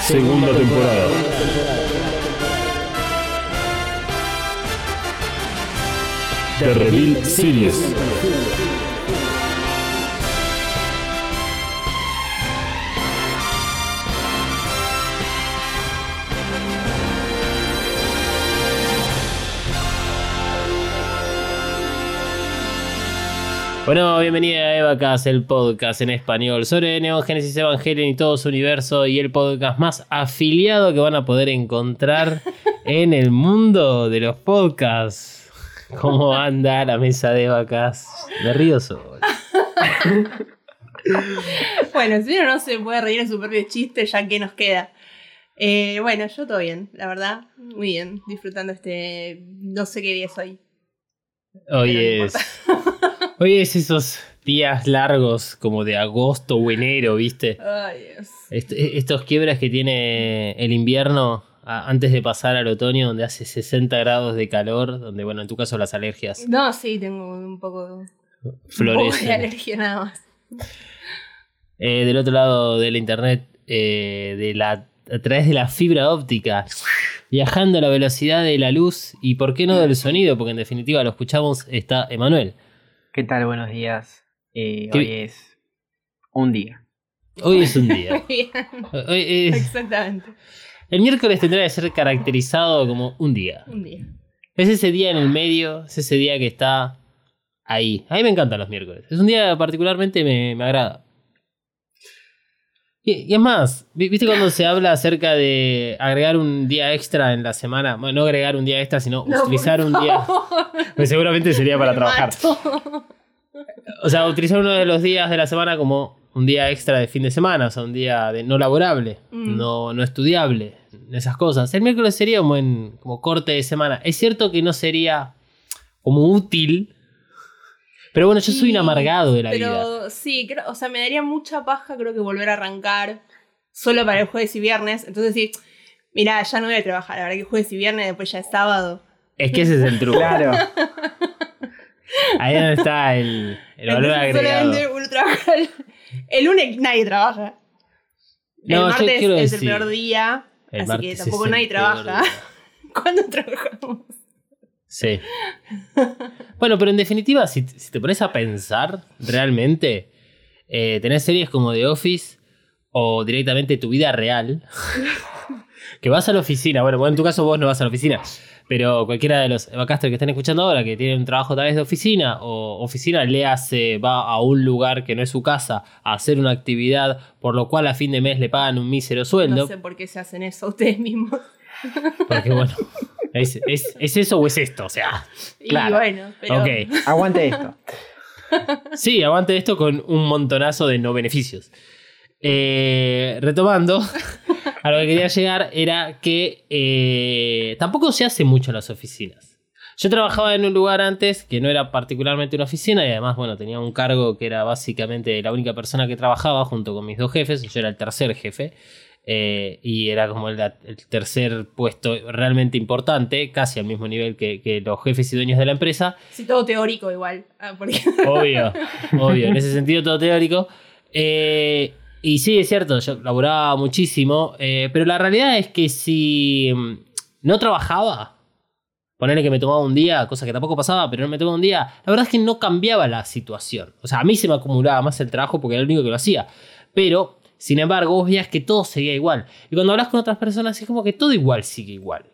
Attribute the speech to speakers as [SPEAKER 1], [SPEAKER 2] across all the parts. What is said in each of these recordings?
[SPEAKER 1] Segunda temporada. The Reveal Series.
[SPEAKER 2] Bueno, bienvenida a Evacas, el podcast en español sobre Neon Genesis Evangelion y todo su universo y el podcast más afiliado que van a poder encontrar en el mundo de los podcasts. ¿Cómo anda la mesa de Evacas? Me río solo.
[SPEAKER 3] Bueno, si uno no se puede reír en su propio chiste, ya que nos queda. Eh, bueno, yo todo bien, la verdad. Muy bien, disfrutando este. No sé qué día es hoy.
[SPEAKER 2] Hoy
[SPEAKER 3] Pero no
[SPEAKER 2] es, hoy es esos días largos como de agosto o enero, ¿viste?
[SPEAKER 3] Ay, Dios.
[SPEAKER 2] Est- estos quiebres que tiene el invierno antes de pasar al otoño, donde hace 60 grados de calor, donde, bueno, en tu caso las alergias
[SPEAKER 3] No, sí, tengo un poco, un poco de
[SPEAKER 2] florecen.
[SPEAKER 3] alergia nada más.
[SPEAKER 2] Eh, del otro lado de la internet, eh, de la, a través de la fibra óptica, viajando a la velocidad de la luz y, ¿por qué no del sonido? Porque en definitiva lo escuchamos, está Emanuel.
[SPEAKER 4] ¿Qué tal? Buenos días. Eh,
[SPEAKER 2] ¿Qué-
[SPEAKER 4] hoy es un día.
[SPEAKER 2] Hoy es un día.
[SPEAKER 3] Muy bien,
[SPEAKER 2] Hoy es-
[SPEAKER 3] exactamente.
[SPEAKER 2] el miércoles tendrá que ser caracterizado como un día.
[SPEAKER 3] Un día.
[SPEAKER 2] Es ese día en el medio, es ese día que está ahí. A mí me encantan los miércoles. Es un día particularmente me, me agrada. Y, es más, vi- ¿viste cuando se habla acerca de agregar un día extra en la semana? Bueno, no agregar un día extra, sino
[SPEAKER 3] No,
[SPEAKER 2] utilizar un día. Pues seguramente sería para trabajar.
[SPEAKER 3] mato.
[SPEAKER 2] O sea, utilizar uno de los días de la semana como un día extra de fin de semana, o sea, un día de no laborable,
[SPEAKER 3] Mm.
[SPEAKER 2] no, no estudiable, esas cosas. El miércoles sería como en como corte de semana. Es cierto que no sería como útil, pero bueno, yo soy un amargado de la vida.
[SPEAKER 3] Pero sí, creo, o sea, me daría mucha paja, creo que volver a arrancar solo para el jueves y viernes. Entonces, sí, mirá, ya no voy a trabajar. La verdad que jueves y viernes, después ya es sábado.
[SPEAKER 2] Es que ese es el truco.
[SPEAKER 4] Claro.
[SPEAKER 2] Ahí donde está el, el valor
[SPEAKER 3] Entonces,
[SPEAKER 2] agregado.
[SPEAKER 3] uno trabaja el, el lunes nadie trabaja.
[SPEAKER 2] No,
[SPEAKER 3] el martes es
[SPEAKER 2] decir,
[SPEAKER 3] el peor día.
[SPEAKER 2] el
[SPEAKER 3] así que
[SPEAKER 2] es
[SPEAKER 3] tampoco nadie trabaja. ¿Cuándo trabajamos?
[SPEAKER 2] Sí. Bueno, pero en definitiva, si, si te pones a pensar realmente, eh, tenés series como The Office o directamente tu vida real, que vas a la oficina. Bueno, bueno, en tu caso vos no vas a la oficina, pero cualquiera de los evacasters que están escuchando ahora, que tienen un trabajo tal vez de oficina o oficina, le hace, va a un lugar que no es su casa a hacer una actividad, por lo cual a fin de mes le pagan un mísero sueldo.
[SPEAKER 3] No sé por qué se hacen eso ustedes mismos.
[SPEAKER 2] Porque bueno, es, es- ¿es eso o es esto? O sea,
[SPEAKER 3] Y
[SPEAKER 4] Claro.
[SPEAKER 3] bueno, pero.
[SPEAKER 2] ok.
[SPEAKER 4] Aguante esto.
[SPEAKER 2] Sí, aguante esto con un montonazo de no beneficios. Eh, retomando, a lo que quería llegar era que eh, tampoco se hace mucho en las oficinas. Yo trabajaba en un lugar antes que no era particularmente una oficina y además, bueno, tenía un cargo que era básicamente la única persona que trabajaba junto con mis dos jefes. Yo era el tercer jefe eh, y era como el, el tercer puesto realmente importante, casi al mismo nivel que, que los jefes y dueños de la empresa.
[SPEAKER 3] Sí, todo teórico igual. Ah, porque
[SPEAKER 2] Obvio, obvio. En ese sentido, todo teórico. Eh, y sí, es cierto, yo laburaba muchísimo, eh, pero la realidad es que si mm, no trabajaba, ponerle que me tomaba un día, cosa que tampoco pasaba, pero no me tomaba un día, la verdad es que no cambiaba la situación. O sea, a mí se me acumulaba más el trabajo porque era el único que lo hacía. Pero, sin embargo, vos veías que todo seguía igual. Y cuando hablas con otras personas, es como que todo igual sigue igual.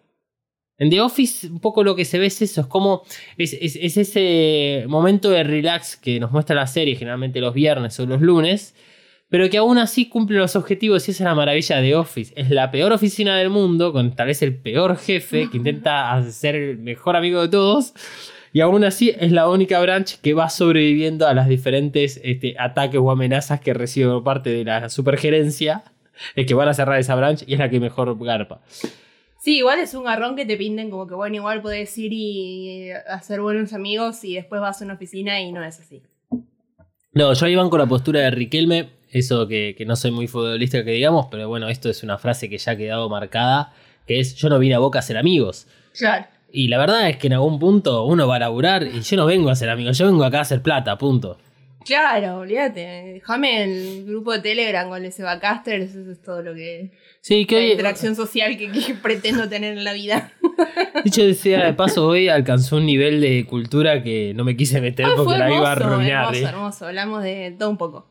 [SPEAKER 2] En The Office, un poco lo que se ve es eso, es como es, es- es ese momento de relax que nos muestra la serie, generalmente los viernes o los lunes, pero que aún así cumple los objetivos y esa es la maravilla de Office. Es la peor oficina del mundo, con tal vez el peor jefe que intenta ser el mejor amigo de todos. Y aún así es la única branch que va sobreviviendo a las diferentes este, ataques o amenazas que recibe por parte de la supergerencia. Es que van a cerrar esa branch y es la que mejor garpa.
[SPEAKER 3] Sí, igual es un garrón que te pinten como que, bueno, igual podés ir y hacer buenos amigos y después vas a una oficina y no es así.
[SPEAKER 2] No, yo ahí van con la postura de Riquelme, eso que, que no soy muy futbolista que digamos, pero bueno, esto es una frase que ya ha quedado marcada, que es yo no vine a Boca a ser amigos.
[SPEAKER 3] Claro.
[SPEAKER 2] Y la verdad es que en algún punto uno va a laburar y yo no vengo a ser amigos, yo vengo acá a hacer plata, punto.
[SPEAKER 3] Claro, olvídate. Déjame el grupo de Telegram con ese Bacaster, eso es todo lo que.
[SPEAKER 2] Sí, que
[SPEAKER 3] La
[SPEAKER 2] hoy,
[SPEAKER 3] interacción social que, que pretendo tener en la vida.
[SPEAKER 2] dicho sea de paso, hoy alcanzó un nivel de cultura que no me quise meter
[SPEAKER 3] Ah,
[SPEAKER 2] porque la iba a arruinar.
[SPEAKER 3] hermoso,
[SPEAKER 2] ¿eh?
[SPEAKER 3] hermoso. Hablamos de todo un poco.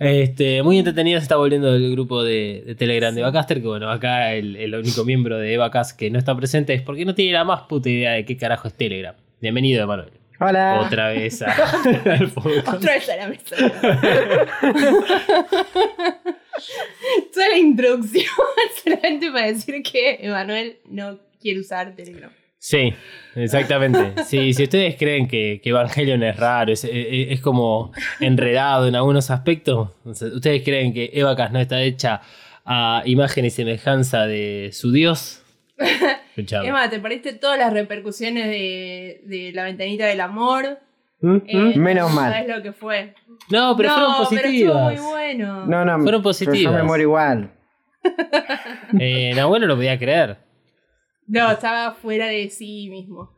[SPEAKER 2] Este, muy entretenido se está volviendo el grupo de, de Telegram de Evacaster, que bueno, acá el, el único miembro de Evacast que no está presente es porque no tiene la más puta idea de qué carajo es Telegram. Bienvenido, Emanuel.
[SPEAKER 4] Hola.
[SPEAKER 2] Otra vez a- al podcast.
[SPEAKER 3] Otra vez a la mesa. Toda la introducción solamente para decir que Emanuel no quiere usar Telegram.
[SPEAKER 2] Sí, exactamente. Sí, si ustedes creen que, que Evangelion es raro, es, es- es como enredado en algunos aspectos, ustedes creen que Evacast no está hecha a imagen y semejanza de su dios. Escuchame.
[SPEAKER 3] Emma, te perdiste todas las repercusiones de, de la ventanita del amor.
[SPEAKER 2] ¿Mm?
[SPEAKER 3] Eh,
[SPEAKER 4] Menos mal.
[SPEAKER 3] ¿Sabes lo que fue?
[SPEAKER 2] No, pero
[SPEAKER 3] no,
[SPEAKER 2] fueron
[SPEAKER 3] pero
[SPEAKER 2] positivas.
[SPEAKER 3] estuvo muy bueno.
[SPEAKER 4] No, no.
[SPEAKER 2] Fueron
[SPEAKER 4] pero
[SPEAKER 2] positivas.
[SPEAKER 4] Yo me muero igual.
[SPEAKER 2] Eh, Nahuel no lo podía creer.
[SPEAKER 3] No, estaba fuera de sí mismo.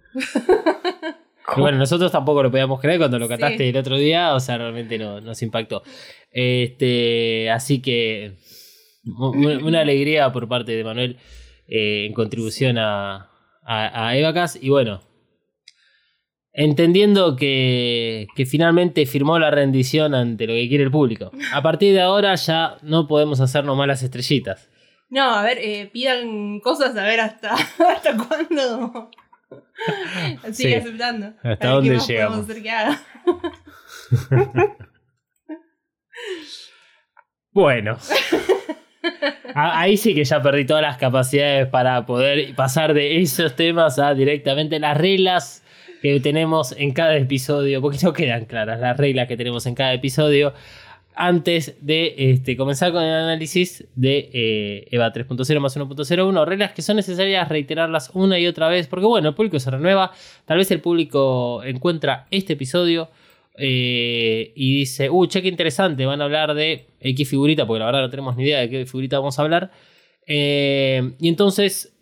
[SPEAKER 2] Bueno, nosotros tampoco lo podíamos creer cuando lo
[SPEAKER 3] Sí.
[SPEAKER 2] cataste el otro día, o sea, realmente no, nos impactó. Este, así que una alegría por parte de Manuel eh, en contribución a, a, a Evacas. Y bueno, entendiendo que, que finalmente firmó la rendición ante lo que quiere el público. A partir de ahora ya no podemos hacernos malas estrellitas.
[SPEAKER 3] No, a ver, eh, pidan cosas a ver hasta, hasta cuándo sigue
[SPEAKER 2] Sí.
[SPEAKER 3] aceptando.
[SPEAKER 2] ¿Hasta
[SPEAKER 3] A ver
[SPEAKER 2] dónde llegamos?
[SPEAKER 3] podemos hacer que haga.
[SPEAKER 2] Bueno. A- Ahí sí que ya perdí todas las capacidades para poder pasar de esos temas a directamente las reglas que tenemos en cada episodio, porque no quedan claras las reglas que tenemos en cada episodio. Antes de este, comenzar con el análisis de eh, EVA 3.0 más 1.01, reglas que son necesarias reiterarlas una y otra vez, porque bueno, el público se renueva, tal vez el público encuentra este episodio eh, y dice, uh, che, qué interesante, van a hablar de X figurita, porque la verdad no tenemos ni idea de qué figurita vamos a hablar. Eh, y entonces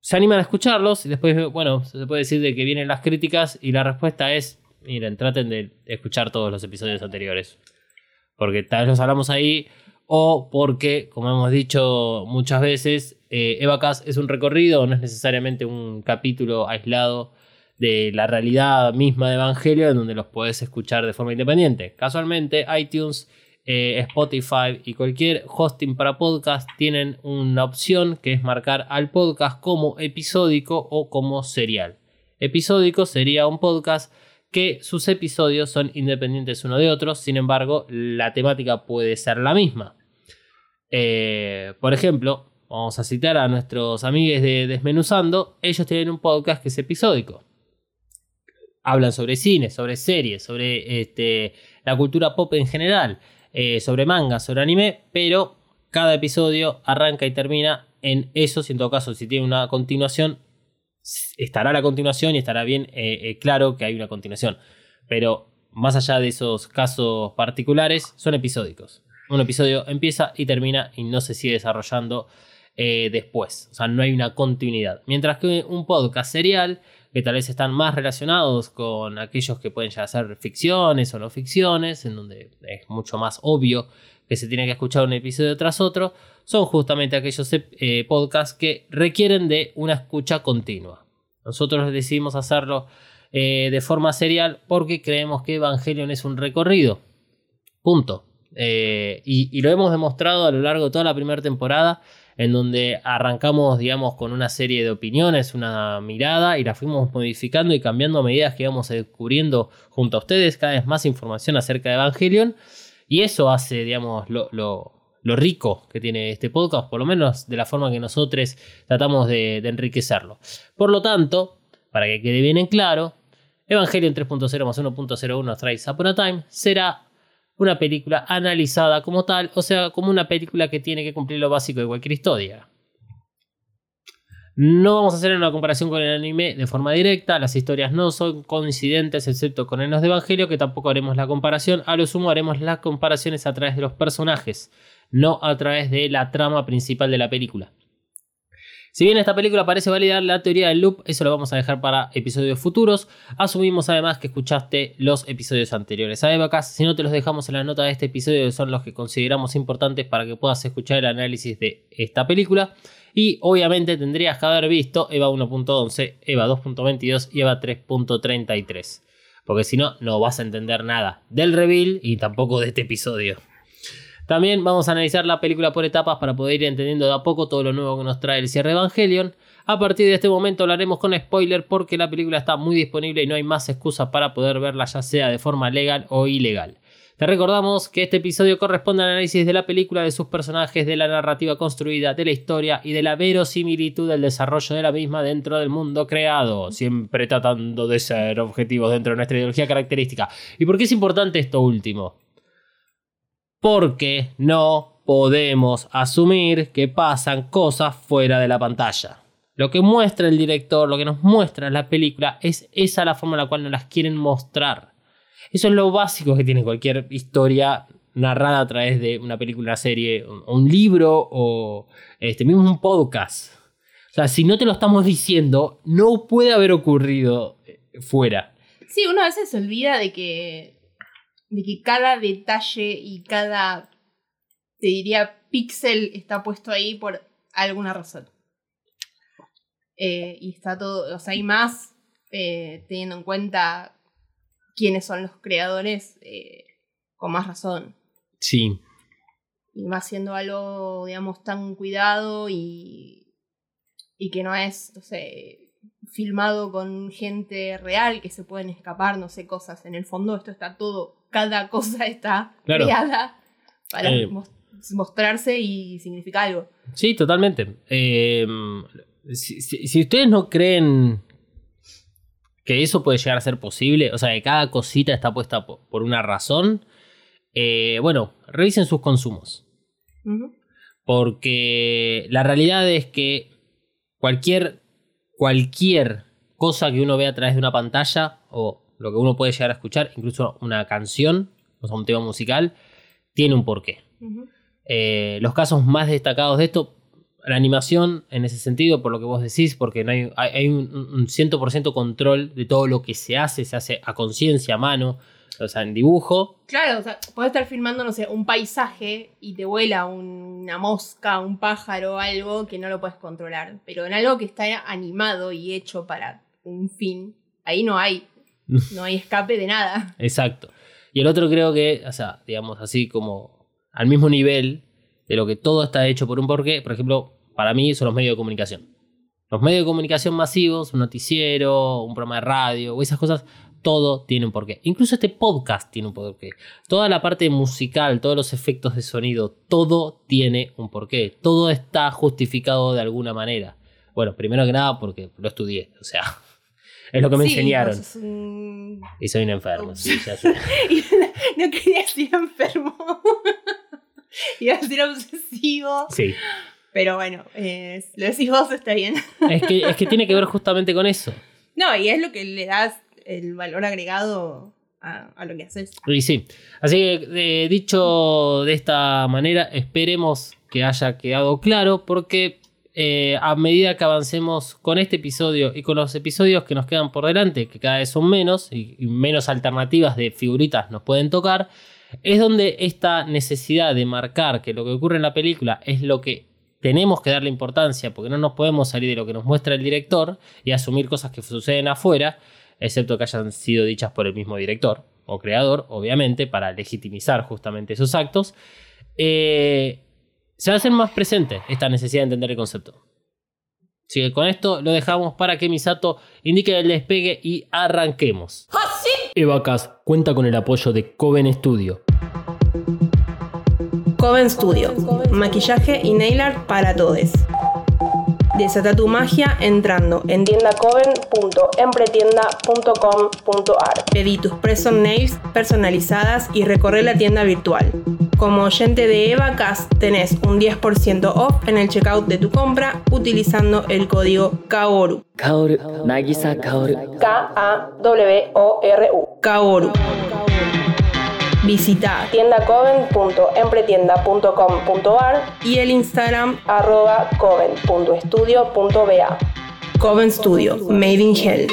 [SPEAKER 2] se animan a escucharlos y después, bueno, se puede decir de que vienen las críticas y la respuesta es, miren, traten de escuchar todos los episodios anteriores. Porque tal vez los hablamos ahí o porque, como hemos dicho muchas veces, eh, es un recorrido, no es necesariamente un capítulo aislado de la realidad misma de Evangelio en donde los puedes escuchar de forma independiente. Casualmente, iTunes, eh, Spotify y cualquier hosting para podcast tienen una opción que es marcar al podcast como episódico o como serial. Episódico sería un podcast que sus episodios son independientes uno de otros, sin embargo, la temática puede ser la misma. Eh, por ejemplo, vamos a citar a nuestros amigos de Desmenuzando, ellos tienen un podcast que es episódico. Hablan sobre cine, sobre series, sobre este, la cultura pop en general, eh, sobre manga, sobre anime, pero cada episodio arranca y termina en eso, si en todo caso, si tiene una continuación, estará la continuación y estará bien eh, eh, claro que hay una continuación. Pero más allá de esos casos particulares, son episódicos. Un episodio empieza y termina y no se sigue desarrollando eh, después. O sea, no hay una continuidad. Mientras que un podcast serial, que tal vez están más relacionados con aquellos que pueden ya ser ficciones o no ficciones, en donde es mucho más obvio que se tiene que escuchar un episodio tras otro, son justamente aquellos eh, podcasts que requieren de una escucha continua. Nosotros decidimos hacerlo eh, de forma serial porque creemos que Evangelion es un recorrido. Punto. Eh, y, y, lo hemos demostrado a lo largo de toda la primera temporada, en donde arrancamos, digamos, con una serie de opiniones, una mirada, y la fuimos modificando y cambiando a medida que íbamos descubriendo junto a ustedes cada vez más información acerca de Evangelion. Y eso hace, digamos, lo, lo, rico que tiene este podcast, por lo menos de la forma que nosotros tratamos de, enriquecerlo. Por lo tanto, para que quede bien en claro, Evangelion 3.0 más 1.01 Thrice Upon a Time será una película analizada como tal, o sea, como una película que tiene que cumplir lo básico de cualquier historia. No vamos a hacer una comparación con el anime de forma directa, las historias no son coincidentes excepto con Enos de Evangelio, que tampoco haremos la comparación, a lo sumo haremos las comparaciones a través de los personajes, no a través de la trama principal de la película. Si bien esta película parece validar la teoría del loop, eso lo vamos a dejar para episodios futuros. Asumimos además que escuchaste los episodios anteriores a Evacas. Si no te los dejamos en la nota de este episodio, son los que consideramos importantes para que puedas escuchar el análisis de esta película. Y obviamente tendrías que haber visto Eva 1.11, Eva 2.22 y Eva 3.33. Porque si no, no vas a entender nada del reveal y tampoco de este episodio. También vamos a analizar la película por etapas para poder ir entendiendo de a poco todo lo nuevo que nos trae el cierre Evangelion. A partir de este momento hablaremos con spoiler porque la película está muy disponible y no hay más excusas para poder verla ya sea de forma legal o ilegal. Te recordamos que este episodio corresponde al análisis de la película, de sus personajes, de la narrativa construida, de la historia y de la verosimilitud del desarrollo de la misma dentro del mundo creado, siempre tratando de ser objetivos dentro de nuestra ideología característica. ¿Y por qué es importante esto último? Porque no podemos asumir que pasan cosas fuera de la pantalla. Lo que muestra el director, lo que nos muestra la película, es esa la forma en la cual nos las quieren mostrar. Eso es lo básico que tiene cualquier historia narrada a través de una película, una serie, un, libro o este mismo un podcast. O sea, si no te lo estamos diciendo, no puede haber ocurrido eh, fuera.
[SPEAKER 3] Sí, uno a veces se olvida de que, de que cada detalle y cada, te diría, píxel está puesto ahí por alguna razón. Eh, y está todo, o sea, hay más eh, teniendo en cuenta quiénes son los creadores, eh, con más razón.
[SPEAKER 2] Sí,
[SPEAKER 3] Y más siendo algo, digamos, tan cuidado y, y que no es, no sé, filmado con gente real que se pueden escapar, no sé, cosas. En el fondo esto está todo, cada cosa está
[SPEAKER 2] Claro.
[SPEAKER 3] creada para
[SPEAKER 2] Eh.
[SPEAKER 3] mos- mostrarse y significar algo.
[SPEAKER 2] Sí, totalmente. Eh, si, si- si ustedes no creen que eso puede llegar a ser posible, o sea, que cada cosita está puesta po- por una razón, eh, bueno, revisen sus consumos. Porque la realidad es que cualquier, cualquier cosa que uno vea a través de una pantalla o lo que uno puede llegar a escuchar, incluso una canción, o sea, un tema musical, tiene un porqué. Eh, los casos más destacados de esto, la animación en ese sentido, por lo que vos decís, porque no hay, hay, hay un, un 100% control de todo lo que se hace, se hace a conciencia, a mano, o sea, en dibujo.
[SPEAKER 3] Claro, o sea, puedes estar filmando, no sé, un paisaje y te vuela una mosca, un pájaro, algo que no lo puedes controlar. Pero en algo que está animado y hecho para un fin, ahí no hay, no hay escape de nada.
[SPEAKER 2] Exacto. Y el otro creo que, o sea, digamos así como al mismo nivel de lo que todo está hecho por un porqué, por ejemplo, para mí son los medios de comunicación. Los medios de comunicación masivos, un noticiero, un programa de radio o esas cosas, todo tiene un porqué. Incluso este podcast tiene un porqué. Toda la parte musical, todos los efectos de sonido, todo tiene un porqué. Todo está justificado de alguna manera. Bueno, primero que nada porque lo estudié, o sea, es lo que me
[SPEAKER 3] Sí,
[SPEAKER 2] enseñaron.
[SPEAKER 3] un-
[SPEAKER 2] Y soy un enfermo, sí, ya sé.
[SPEAKER 3] no quería decir enfermo. Iba a decir obsesivo.
[SPEAKER 2] Sí.
[SPEAKER 3] Pero bueno, eh, lo decís vos, está bien.
[SPEAKER 2] Es que, es que tiene que ver justamente con eso.
[SPEAKER 3] No, y es lo que le das el valor agregado a, a lo que haces.
[SPEAKER 2] Y sí. Así que, eh, dicho de esta manera, esperemos que haya quedado claro, porque eh, a medida que avancemos con este episodio y con los episodios que nos quedan por delante, que cada vez son menos y, menos alternativas de figuritas nos pueden tocar, es donde esta necesidad de marcar que lo que ocurre en la película es lo que tenemos que darle importancia, porque no nos podemos salir de lo que nos muestra el director y asumir cosas que suceden afuera, excepto que hayan sido dichas por el mismo director o creador, obviamente, para legitimizar justamente esos actos, eh, se va a hacer más presente esta necesidad de entender el concepto. Así que con esto lo dejamos para que Misato indique el despegue y arranquemos. Evacas cuenta con el apoyo de Coven Studio.
[SPEAKER 3] Coven Studio, maquillaje y nail art para todos. Desata tu magia entrando en tiendacoven.empretienda.com.ar. Pedí tus press on nails personalizadas y recorre la tienda virtual. Como oyente de EvaCast tenés un 10% off en el checkout de tu compra utilizando el código KAORU.
[SPEAKER 5] KAORU, Nagisa KAORU.
[SPEAKER 3] K-A-W-O-R-U. KAORU. Visita
[SPEAKER 5] tiendacoven.empretienda.com.ar
[SPEAKER 3] y el Instagram
[SPEAKER 5] arroba coven.estudio.ba.
[SPEAKER 3] Coven Studio, Made in Hell.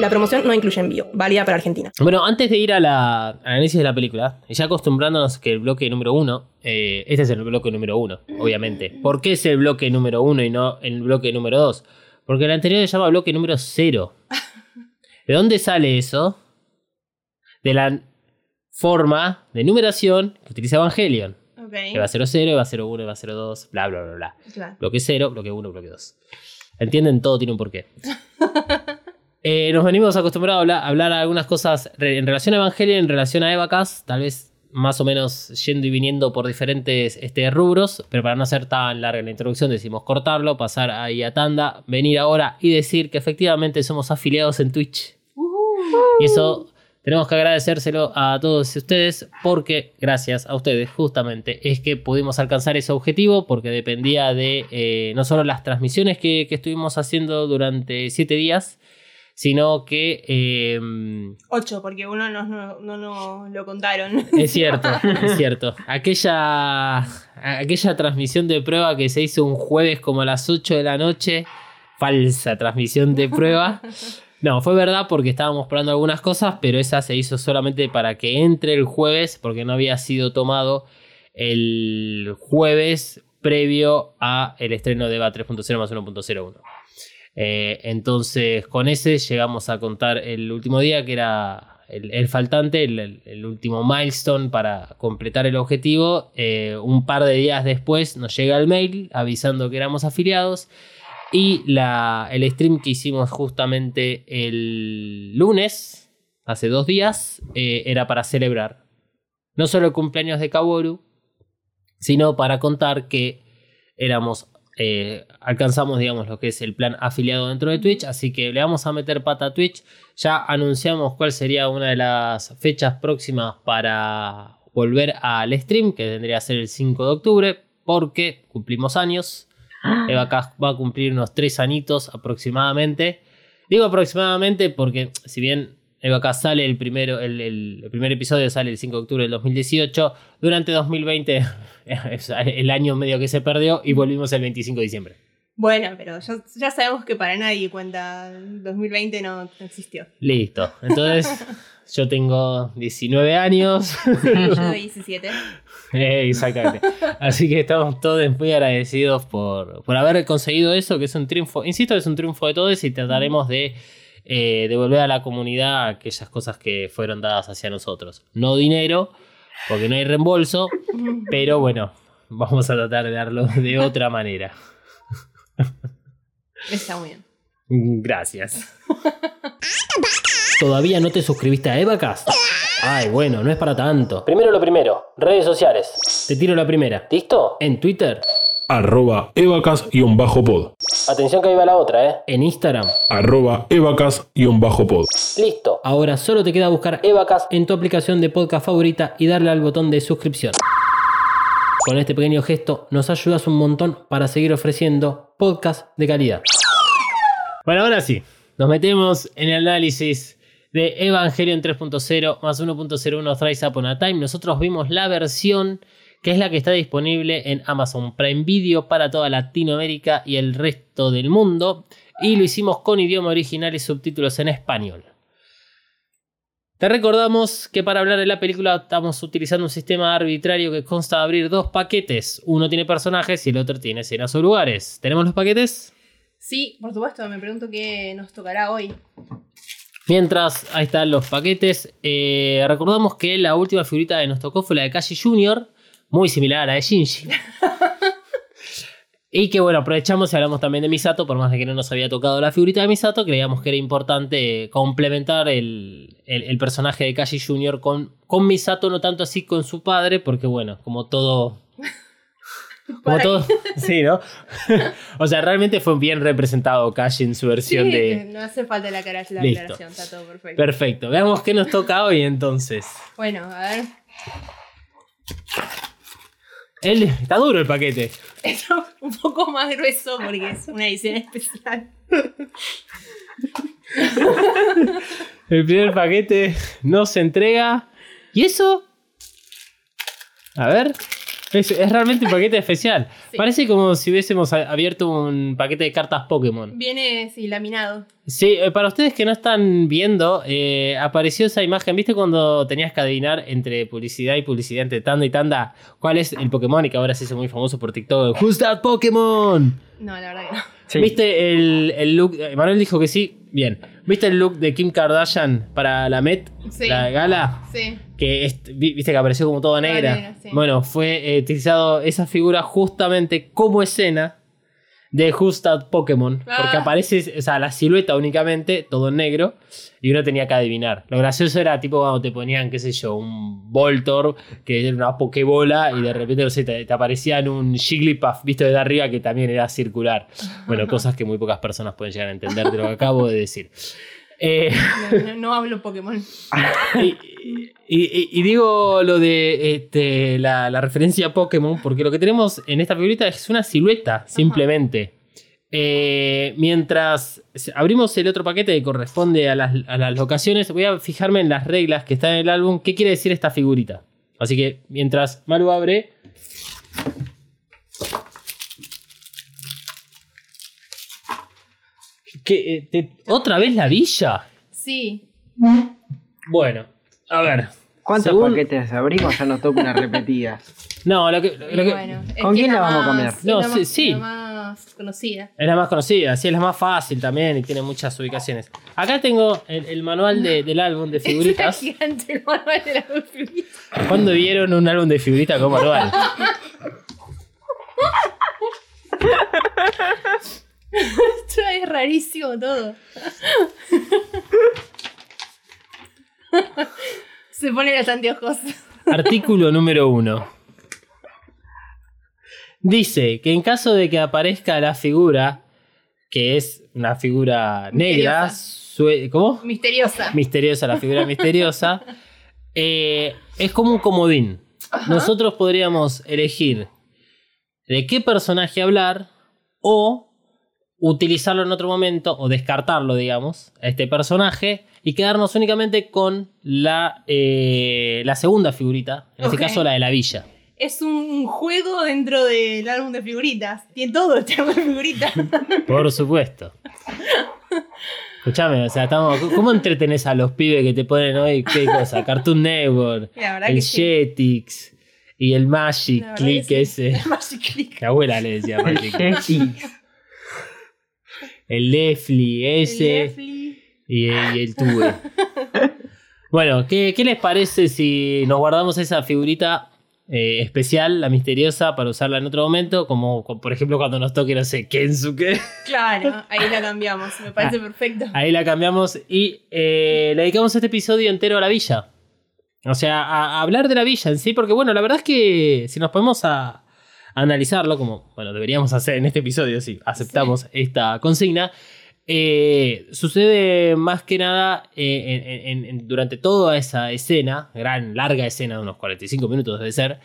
[SPEAKER 3] La promoción no incluye envío, válida para Argentina.
[SPEAKER 2] Bueno, antes de ir a la, al análisis de la película, ya acostumbrándonos que el bloque número uno, eh, este es el bloque número uno, obviamente. ¿Por qué es el bloque número uno y no el bloque número dos? Porque el anterior se llama bloque número cero. ¿De dónde sale eso? De la forma de numeración que utiliza Evangelion.
[SPEAKER 3] Ok.
[SPEAKER 2] Que va 0-0, va 0-1, va 0-2, bla, bla, bla, bla.
[SPEAKER 3] Claro.
[SPEAKER 2] Bloque 0, bloque 1, bloque 2. ¿Entienden? Todo tiene un porqué. Eh, nos venimos acostumbrados a hablar, a hablar algunas cosas en relación a Evangelion, en relación a Evacas, tal vez más o menos yendo y viniendo por diferentes este, rubros, pero para no ser tan larga la introducción decidimos cortarlo, pasar ahí a tanda, venir ahora y decir que efectivamente somos afiliados en Twitch. Y eso tenemos que agradecérselo a todos ustedes porque gracias a ustedes justamente es que pudimos alcanzar ese objetivo porque dependía de eh, no solo las transmisiones que, que estuvimos haciendo durante siete días, sino que eh,
[SPEAKER 3] Ocho, porque uno no, no, no, no lo contaron.
[SPEAKER 2] es cierto, es cierto. Aquella, aquella transmisión de prueba que se hizo un jueves como a las 8 de la noche, falsa transmisión de prueba. No, fue verdad porque estábamos probando algunas cosas, pero esa se hizo solamente para que entre el jueves, porque no había sido tomado el jueves previo a el estreno de EVA 3.0 más 1.01. Eh, entonces, con ese llegamos a contar el último día, que era el, faltante, el, último milestone para completar el objetivo. Eh, un par de días después nos llega el mail avisando que éramos afiliados. Y el stream que hicimos justamente el lunes, hace dos días, eh, era para celebrar no solo el cumpleaños de Kaworu, sino para contar que éramos eh, alcanzamos, digamos, lo que es el plan afiliado dentro de Twitch. Así que le vamos a meter pata a Twitch. Ya anunciamos cuál sería una de las fechas próximas para volver al stream, que tendría que ser el 5 de octubre, porque cumplimos años. Eva acá va a cumplir unos 3 añitos aproximadamente. Digo aproximadamente porque, si bien Acá sale el primero, el, el- el primer episodio sale el 5 de octubre del 2018, durante 2020 es el año medio que se perdió y volvimos el 25 de diciembre.
[SPEAKER 3] Bueno, pero ya, ya sabemos que para nadie cuenta 2020 no, no existió.
[SPEAKER 2] Listo. Entonces, yo tengo 19 años.
[SPEAKER 3] Yo de 17.
[SPEAKER 2] Eh, Exactamente. Así que estamos todos muy agradecidos por, por haber conseguido eso, que es un triunfo. Insisto, es un triunfo de todos y trataremos de eh, devolver a la comunidad aquellas cosas que fueron dadas hacia nosotros. No dinero, porque no hay reembolso, pero bueno, vamos a tratar de darlo de otra manera.
[SPEAKER 3] Está muy bien.
[SPEAKER 2] Gracias. ¿Todavía no te suscribiste a Evacast? Ay, bueno, no es para tanto. Primero lo primero, redes sociales. Te tiro la primera. ¿Listo? En Twitter.
[SPEAKER 1] Arroba evacas-pod.
[SPEAKER 2] Atención que ahí va la otra, ¿eh? En Instagram.
[SPEAKER 1] Arroba evacas-pod.
[SPEAKER 2] Listo. Ahora solo te queda buscar Evacast en tu aplicación de podcast favorita y darle al botón de suscripción. Con este pequeño gesto nos ayudas un montón para seguir ofreciendo podcast de calidad. Bueno, ahora sí, nos metemos en el análisis de Evangelion 3.0 más 1.01 Thrice Upon a Time. Nosotros vimos la versión que es la que está disponible en Amazon Prime Video para toda Latinoamérica y el resto del mundo. Y lo hicimos con idioma original y subtítulos en español. Te recordamos que para hablar de la película estamos utilizando un sistema arbitrario que consta de abrir dos paquetes. Uno tiene personajes y el otro tiene escenas o lugares. ¿Tenemos los paquetes?
[SPEAKER 3] Sí, por supuesto, me pregunto qué nos tocará hoy.
[SPEAKER 2] Mientras ahí están los paquetes, eh, recordamos que la última figurita que nos tocó fue la de Kashi Jr., muy similar a la de Shinji. y que bueno, aprovechamos y hablamos también de Misato, por más de que no nos había tocado la figurita de Misato, creíamos que era importante eh, complementar el, el- el personaje de Kashi Jr. Con, con Misato, no tanto así con su padre, porque bueno, como todo... Como todo... Sí, ¿no? o sea, realmente fue bien representado Kashi en su versión
[SPEAKER 3] Sí,
[SPEAKER 2] de...
[SPEAKER 3] No hace falta la, cara, la
[SPEAKER 2] Listo.
[SPEAKER 3] aclaración, está todo perfecto.
[SPEAKER 2] Perfecto, veamos qué nos toca hoy entonces.
[SPEAKER 3] Bueno, a ver.
[SPEAKER 2] Él, está duro el paquete.
[SPEAKER 3] Es un poco más grueso porque es una edición especial.
[SPEAKER 2] El primer paquete no se entrega. ¿Y eso? A ver. Es, es realmente un paquete especial.
[SPEAKER 3] Sí.
[SPEAKER 2] Parece como si hubiésemos abierto un paquete de cartas Pokémon.
[SPEAKER 3] Viene, sí, laminado.
[SPEAKER 2] Sí, eh, para ustedes que no están viendo, eh, apareció esa imagen. ¿Viste cuando tenías que adivinar entre publicidad y publicidad, entre tanda y tanda, cuál es el Pokémon y que ahora se hizo muy famoso por TikTok? ¿Who's that Pokémon?
[SPEAKER 3] No, la verdad que no.
[SPEAKER 4] Sí.
[SPEAKER 2] ¿Viste el, el look? Manuel dijo que sí. Bien. ¿Viste el look de Kim Kardashian para la Met?
[SPEAKER 3] Sí.
[SPEAKER 2] La gala.
[SPEAKER 3] Sí.
[SPEAKER 2] Que es- vi- viste que apareció como toda negra.
[SPEAKER 3] negra, sí.
[SPEAKER 2] Bueno, fue eh, utilizado esa figura justamente como escena de That Pokémon.
[SPEAKER 3] Ah.
[SPEAKER 2] Porque aparece, o sea, la silueta únicamente, todo en negro, y uno tenía que adivinar. Lo gracioso era tipo cuando te ponían, qué sé yo, un Voltor, que era una Pokébola, y de repente, no sé, te, te aparecían un Jigglypuff visto desde arriba que también era circular. Bueno, cosas que muy pocas personas pueden llegar a entender de lo que acabo de decir. Eh,
[SPEAKER 3] No, hablo Pokémon.
[SPEAKER 2] y, y- y- y digo lo de este, la, la referencia a Pokémon, porque lo que tenemos en esta figurita es una silueta, simplemente. Eh, mientras abrimos el otro paquete que corresponde a las, a las locaciones, voy a fijarme en las reglas que están en el álbum. ¿Qué quiere decir esta figurita? Así que mientras Maru abre. ¿Qué, eh, te- ¿Otra vez la villa?
[SPEAKER 3] Sí.
[SPEAKER 2] Bueno, a ver.
[SPEAKER 4] ¿Cuántos
[SPEAKER 2] Según-
[SPEAKER 4] paquetes abrimos? Ya nos toca una repetida.
[SPEAKER 2] No, lo que, lo que-
[SPEAKER 3] bueno, es
[SPEAKER 4] ¿Con
[SPEAKER 3] que
[SPEAKER 4] quién
[SPEAKER 3] es
[SPEAKER 4] la vamos a cambiar?
[SPEAKER 3] más-
[SPEAKER 2] No,
[SPEAKER 3] es la
[SPEAKER 2] sí,
[SPEAKER 3] más-
[SPEAKER 2] sí.
[SPEAKER 3] La más conocida.
[SPEAKER 2] es la más conocida, sí, es la más fácil también y tiene muchas ubicaciones. Acá tengo el, el manual de- del álbum de figuritas.
[SPEAKER 3] Es gigante el manual de las figuritas.
[SPEAKER 2] ¿Cuándo vieron un álbum de figuritas con manual?
[SPEAKER 3] Esto es rarísimo todo. Se pone los anteojos.
[SPEAKER 2] Artículo número uno. Dice que en caso de que aparezca la figura, que es una figura negra, ¿cómo?
[SPEAKER 3] Misteriosa.
[SPEAKER 2] misteriosa, la figura misteriosa, eh, es como un comodín. Nosotros podríamos elegir de qué personaje hablar o utilizarlo en otro momento o descartarlo, digamos, a este personaje y quedarnos únicamente con la, eh, la segunda figurita, en este caso la de la villa.
[SPEAKER 3] Es un juego dentro del álbum de figuritas. Tiene todo este álbum de figuritas.
[SPEAKER 2] Por supuesto. Escuchame, o sea, estamos, ¿cómo entretenés a los pibes que te ponen hoy qué cosa? Cartoon Network,
[SPEAKER 3] La
[SPEAKER 2] el
[SPEAKER 3] sí.
[SPEAKER 2] Jetix y el Magic
[SPEAKER 3] La
[SPEAKER 2] Click ese.
[SPEAKER 3] El Magic Click.
[SPEAKER 2] Mi abuela le decía Magic Click. El Lefli
[SPEAKER 3] El
[SPEAKER 2] ese
[SPEAKER 3] Lefli.
[SPEAKER 2] y, el- y el Tube. bueno, ¿qué, qué les parece si nos guardamos esa figurita eh, especial, la misteriosa, para usarla en otro momento? Como, como, por ejemplo cuando nos toque, no sé, Kensuke.
[SPEAKER 3] Claro, ahí la cambiamos. Me parece perfecto.
[SPEAKER 2] Ahí la cambiamos y eh, le dedicamos este episodio entero a la villa. O sea, a, a hablar de la villa en sí, porque bueno, la verdad es que si nos ponemos a analizarlo, como bueno, deberíamos hacer en este episodio, si aceptamos esta consigna, eh, sucede más que nada eh, en- en- en- durante toda esa escena, gran, larga escena, de unos 45 minutos debe ser,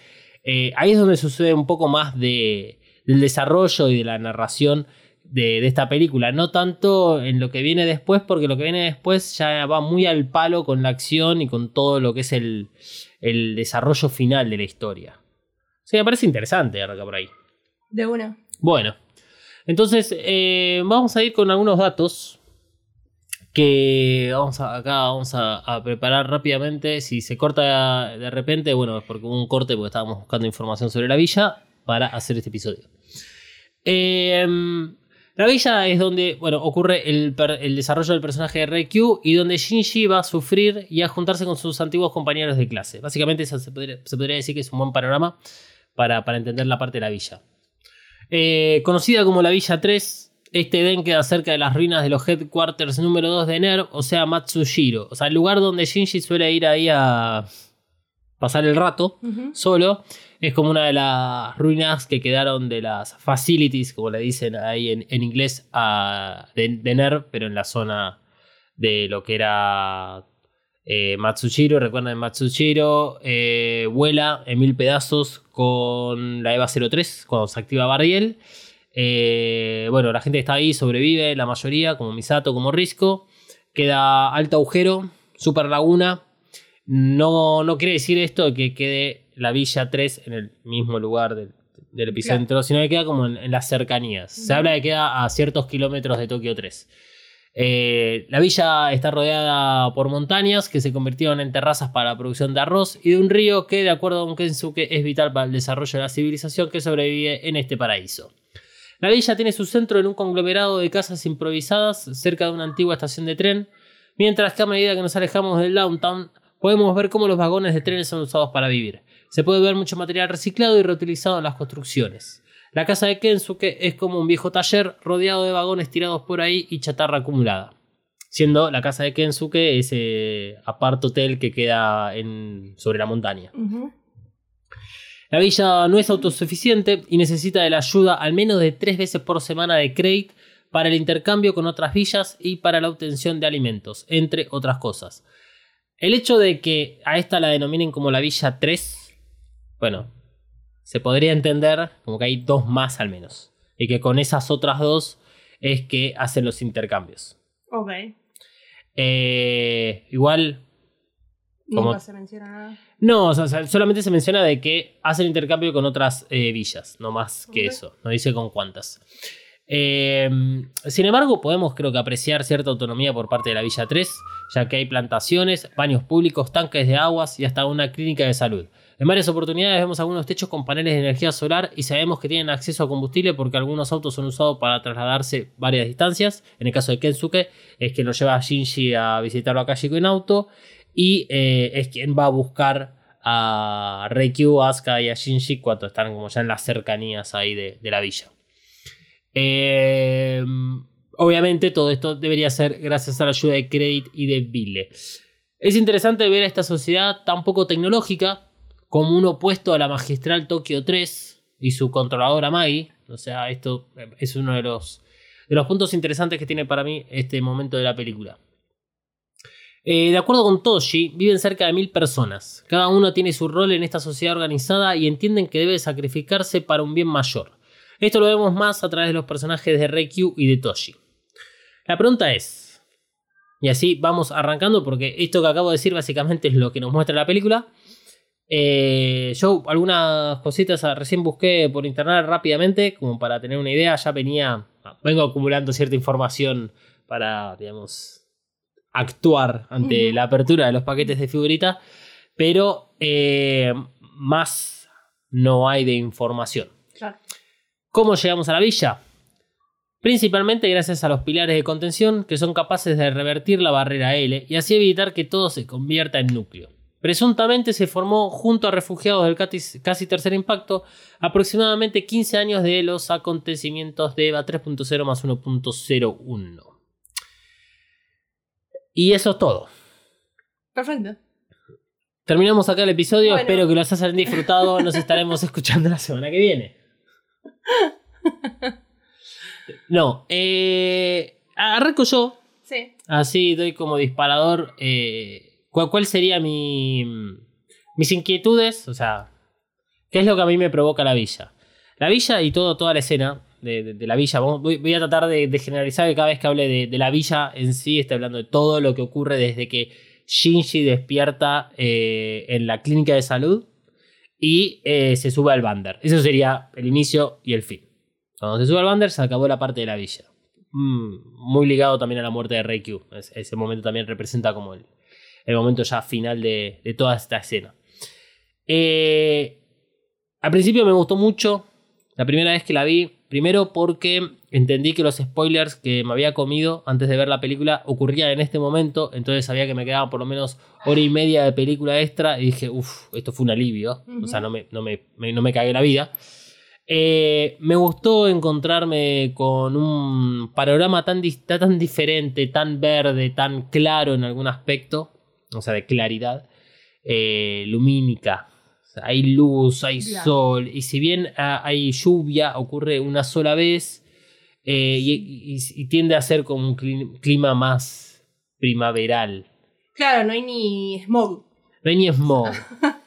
[SPEAKER 2] eh, ahí es donde sucede un poco más de, del desarrollo y de la narración de, de esta película. No tanto en lo que viene después, porque lo que viene después ya va muy al palo con la acción y con todo lo que es el, el desarrollo final de la historia. Sí, me parece interesante arrancar por ahí.
[SPEAKER 3] De una.
[SPEAKER 2] Bueno, entonces eh, vamos a ir con algunos datos que vamos a, acá vamos a, a preparar rápidamente. Si se corta de repente, bueno, es porque hubo un corte porque estábamos buscando información sobre la villa para hacer este episodio. Eh, la villa es donde bueno, ocurre el, desarrollo del personaje de Reikyu y donde Shinji va a sufrir y a juntarse con sus antiguos compañeros de clase. Básicamente eso se podría, se podría decir que es un buen panorama para, para entender la parte de la villa. Eh, conocida como la Villa 3, este den queda cerca de las ruinas de los headquarters número 2 de NERV, o sea, Matsushiro. O sea, el lugar donde Shinji suele ir ahí a pasar el rato solo. Es como una de las ruinas que quedaron de las facilities, como le dicen ahí en, en inglés, a, de, de NERV, pero en la zona de lo que era eh, Matsushiro. Recuerdan, Matsushiro eh, vuela en mil pedazos con la EVA 03 cuando se activa Barriel. Eh, bueno, la gente que está ahí sobrevive, la mayoría, como Misato, como Risco. Queda alto agujero, super laguna. No, no quiere decir esto que quede la Villa 3 en el mismo lugar del, del epicentro, sino que queda como en, en las cercanías. Se habla de que queda a ciertos kilómetros de Tokio 3. Eh, la villa está rodeada por montañas que se convirtieron en terrazas para la producción de arroz y de un río que, de acuerdo con Kensuke, es vital para el desarrollo de la civilización que sobrevive en este paraíso. La villa tiene su centro en un conglomerado de casas improvisadas cerca de una antigua estación de tren, mientras que a medida que nos alejamos del downtown podemos ver cómo los vagones de trenes son usados para vivir. Se puede ver mucho material reciclado y reutilizado en las construcciones. La casa de Kensuke es como un viejo taller rodeado de vagones tirados por ahí y chatarra acumulada. Siendo la casa de Kensuke ese apart hotel que queda en, sobre la montaña. La villa no es autosuficiente y necesita de la ayuda al menos de tres veces por semana de Craig para el intercambio con otras villas y para la obtención de alimentos, entre otras cosas. El hecho de que a esta la denominen como la Villa 3, bueno, se podría entender como que hay dos más al menos. Y que con esas otras dos es que hacen los intercambios.
[SPEAKER 3] Ok.
[SPEAKER 2] Eh, igual Como-
[SPEAKER 3] Nunca se menciona nada.
[SPEAKER 2] No, o sea, solamente se menciona de que hacen intercambio con otras eh, villas, no más que eso. No dice con cuántas. Eh, sin embargo, podemos creo que apreciar cierta autonomía por parte de la Villa 3, ya que hay plantaciones, baños públicos, tanques de aguas y hasta una clínica de salud. En varias oportunidades vemos algunos techos con paneles de energía solar y sabemos que tienen acceso a combustible porque algunos autos son usados para trasladarse varias distancias. En el caso de Kensuke, es que lo lleva a Shinji a visitarlo a Kashiko en auto y eh, es quien va a buscar a Reikyu, Asuka y a Shinji cuando están como ya en las cercanías ahí de, la villa. Eh, obviamente todo esto debería ser gracias a la ayuda de Credit y de Ville. Es interesante ver a esta sociedad tan poco tecnológica como un opuesto a la magistral Tokio 3 y su controladora Maggie. O sea, esto es uno de los, de los puntos interesantes que tiene para mí este momento de la película. Eh, de acuerdo con Toshi, viven cerca de mil personas. Cada uno tiene su rol en esta sociedad organizada y entienden que debe sacrificarse para un bien mayor. Esto lo vemos más a través de los personajes de Reikyu y de Toshi. La pregunta es, y así vamos arrancando porque esto que acabo de decir básicamente es lo que nos muestra la película. Eh, yo algunas cositas ah, recién busqué por internet rápidamente como para tener una idea. Ya venía, ah, vengo acumulando cierta información para, digamos, actuar ante la apertura de los paquetes de figuritas, pero eh, más no hay de información.
[SPEAKER 3] Claro.
[SPEAKER 2] ¿Cómo llegamos a la villa? Principalmente gracias a los pilares de contención que son capaces de revertir la barrera L y así evitar que todo se convierta en núcleo. Presuntamente se formó junto a refugiados del casi, tercer impacto aproximadamente 15 años de los acontecimientos de EVA 3.0 más 1.01. Y eso es todo.
[SPEAKER 3] Perfecto.
[SPEAKER 2] Terminamos acá el episodio,
[SPEAKER 3] Bueno.
[SPEAKER 2] espero que los hayan disfrutado, nos estaremos escuchando la semana que viene. No, eh, arranco yo,
[SPEAKER 3] Sí.
[SPEAKER 2] así doy como disparador eh, ¿cuál, cuál sería mi, mis inquietudes, o sea, qué es lo que a mí me provoca la villa. La villa y todo, toda la escena de, de- la villa, voy, voy a tratar de, generalizar que cada vez que hable de, la villa en sí, esté hablando de todo lo que ocurre desde que Shinji despierta eh, en la clínica de salud y eh, se sube al bander. Eso sería el inicio y el fin. Cuando se sube al bander se acabó la parte de la villa. Mm, muy ligado también a la muerte de Reikyu. Es- ese momento también representa como el, el momento ya final de, de toda esta escena. Eh, al principio me gustó mucho. La primera vez que la vi. Primero porque entendí que los spoilers que me había comido antes de ver la película ocurrían en este momento. Entonces sabía que me quedaba por lo menos hora y media de película extra. Y dije, uff, esto fue un alivio. O sea, no me, no me, me- no me cagué la vida. Eh, me gustó encontrarme con un panorama tan, tan diferente, tan verde, tan claro en algún aspecto, o sea, de claridad, eh, lumínica. O sea, hay luz, hay
[SPEAKER 3] Claro.
[SPEAKER 2] sol, y si bien ah, hay lluvia, ocurre una sola vez, eh, y, y- y tiende a ser como un cli- clima más primaveral.
[SPEAKER 3] Claro, no hay ni smog.
[SPEAKER 2] No hay ni smog.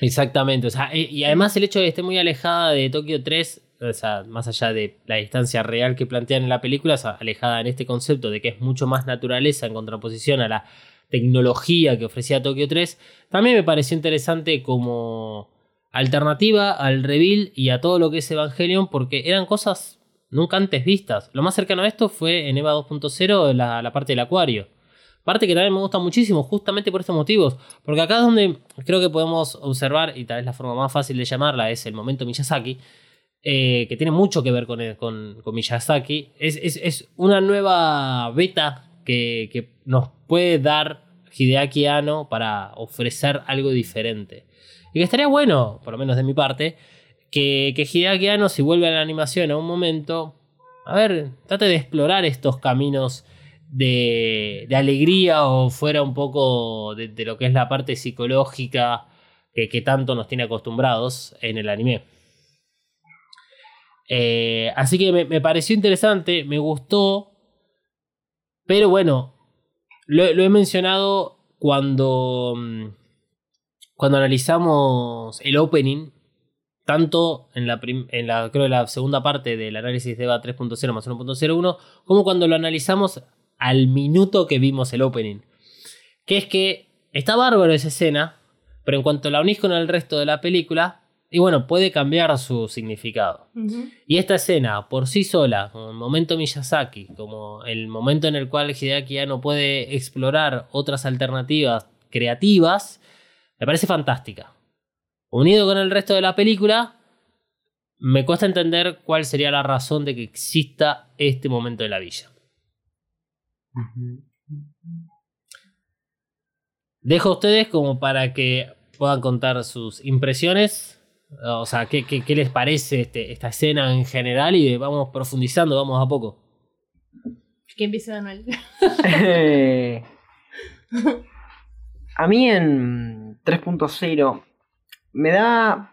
[SPEAKER 2] Exactamente. O sea, eh, y además el hecho de que esté muy alejada de Tokio 3, o sea, más allá de la distancia real que plantean en la película, o sea, alejada en este concepto de que es mucho más naturaleza en contraposición a la tecnología que ofrecía Tokyo 3, también me pareció interesante como alternativa al reveal y a todo lo que es Evangelion, porque eran cosas nunca antes vistas. Lo más cercano a esto fue en EVA 2.0 la, la parte del acuario. Parte que también me gusta muchísimo, justamente por estos motivos. Porque acá es donde creo que podemos observar, y tal vez la forma más fácil de llamarla es el momento Miyazaki, eh, que tiene mucho que ver con, con- con Miyazaki. Es, es- es una nueva beta que, nos puede dar Hideaki Anno para ofrecer algo diferente. Y que estaría bueno, por lo menos de mi parte, que, que Hideaki Anno, si vuelve a la animación a un momento, a ver, trate de explorar estos caminos de, de alegría o fuera un poco de, lo que es la parte psicológica que, tanto nos tiene acostumbrados en el anime. Eh, así que me pareció interesante, me gustó, pero bueno, lo, he mencionado cuando, mm, cuando analizamos el opening, tanto en la, en la, creo, la segunda parte del análisis de EVA 3.0 más 1.01, como cuando lo analizamos al minuto que vimos el opening. Que es que está bárbaro esa escena, pero en cuanto la unís con el resto de la película, y bueno, puede cambiar su significado. Y esta escena, por sí sola, como el momento Miyazaki, como el momento en el cual Hideaki ya no puede explorar otras alternativas creativas, me parece fantástica. Unido con el resto de la película, me cuesta entender cuál sería la razón de que exista este momento de la villa. Dejo a ustedes como para que puedan contar sus impresiones. O sea, qué, qué- qué les parece este- esta escena en general y vamos profundizando, vamos a poco.
[SPEAKER 3] Que empiece Daniel.
[SPEAKER 4] Eh, a mí en 3.0 me da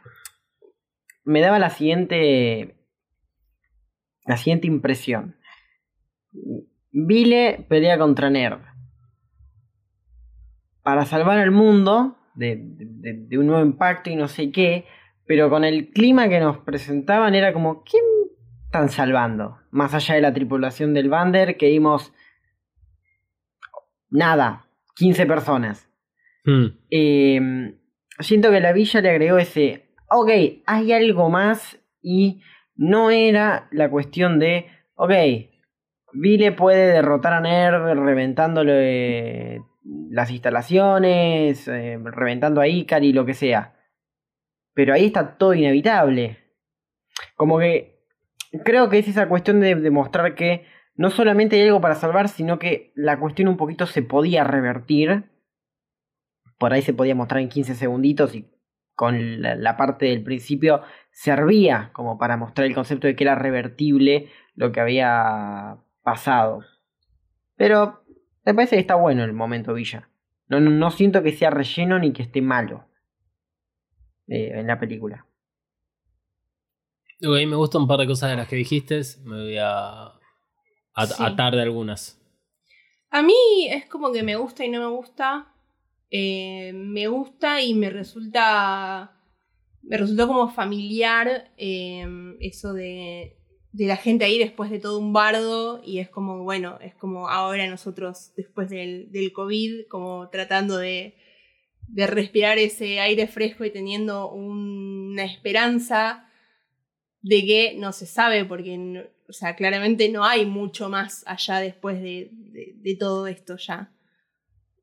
[SPEAKER 4] me daba la siguiente la siguiente impresión. Vile pelea contra Nerd para salvar al mundo de, de- de un nuevo impacto y no sé qué, pero con el clima que nos presentaban era como ¿quién están salvando? Más allá de la tripulación del Bander que vimos nada, 15 personas.
[SPEAKER 2] Hmm.
[SPEAKER 4] Eh, siento que la villa le agregó ese, ok, hay algo más y no era la cuestión de, ok, Vile puede derrotar a Nerd reventándole las instalaciones, eh, reventando a Ikari, lo que sea. Pero ahí está todo inevitable. Como que creo que es esa cuestión de demostrar que no solamente hay algo para salvar, sino que la cuestión un poquito se podía revertir. Por ahí se podía mostrar en 15 segunditos y con la, parte del principio servía como para mostrar el concepto de que era revertible lo que había pasado. Pero me parece que está bueno el momento Villa. No, no siento que sea relleno ni que esté malo eh, en la película.
[SPEAKER 2] Ok, me gustan un par de cosas de las que dijiste. Me voy a at-
[SPEAKER 3] Sí.
[SPEAKER 2] atar de algunas.
[SPEAKER 3] A mí es como que me gusta y no me gusta. Eh, me gusta y me resulta. Me resultó como familiar eh, eso de, de la gente ahí después de todo un bardo. Y es como, bueno, es como ahora nosotros después del, del COVID, como tratando de, de respirar ese aire fresco y teniendo una esperanza de que no se sabe, porque o sea, claramente no hay mucho más allá después de, de- todo esto ya.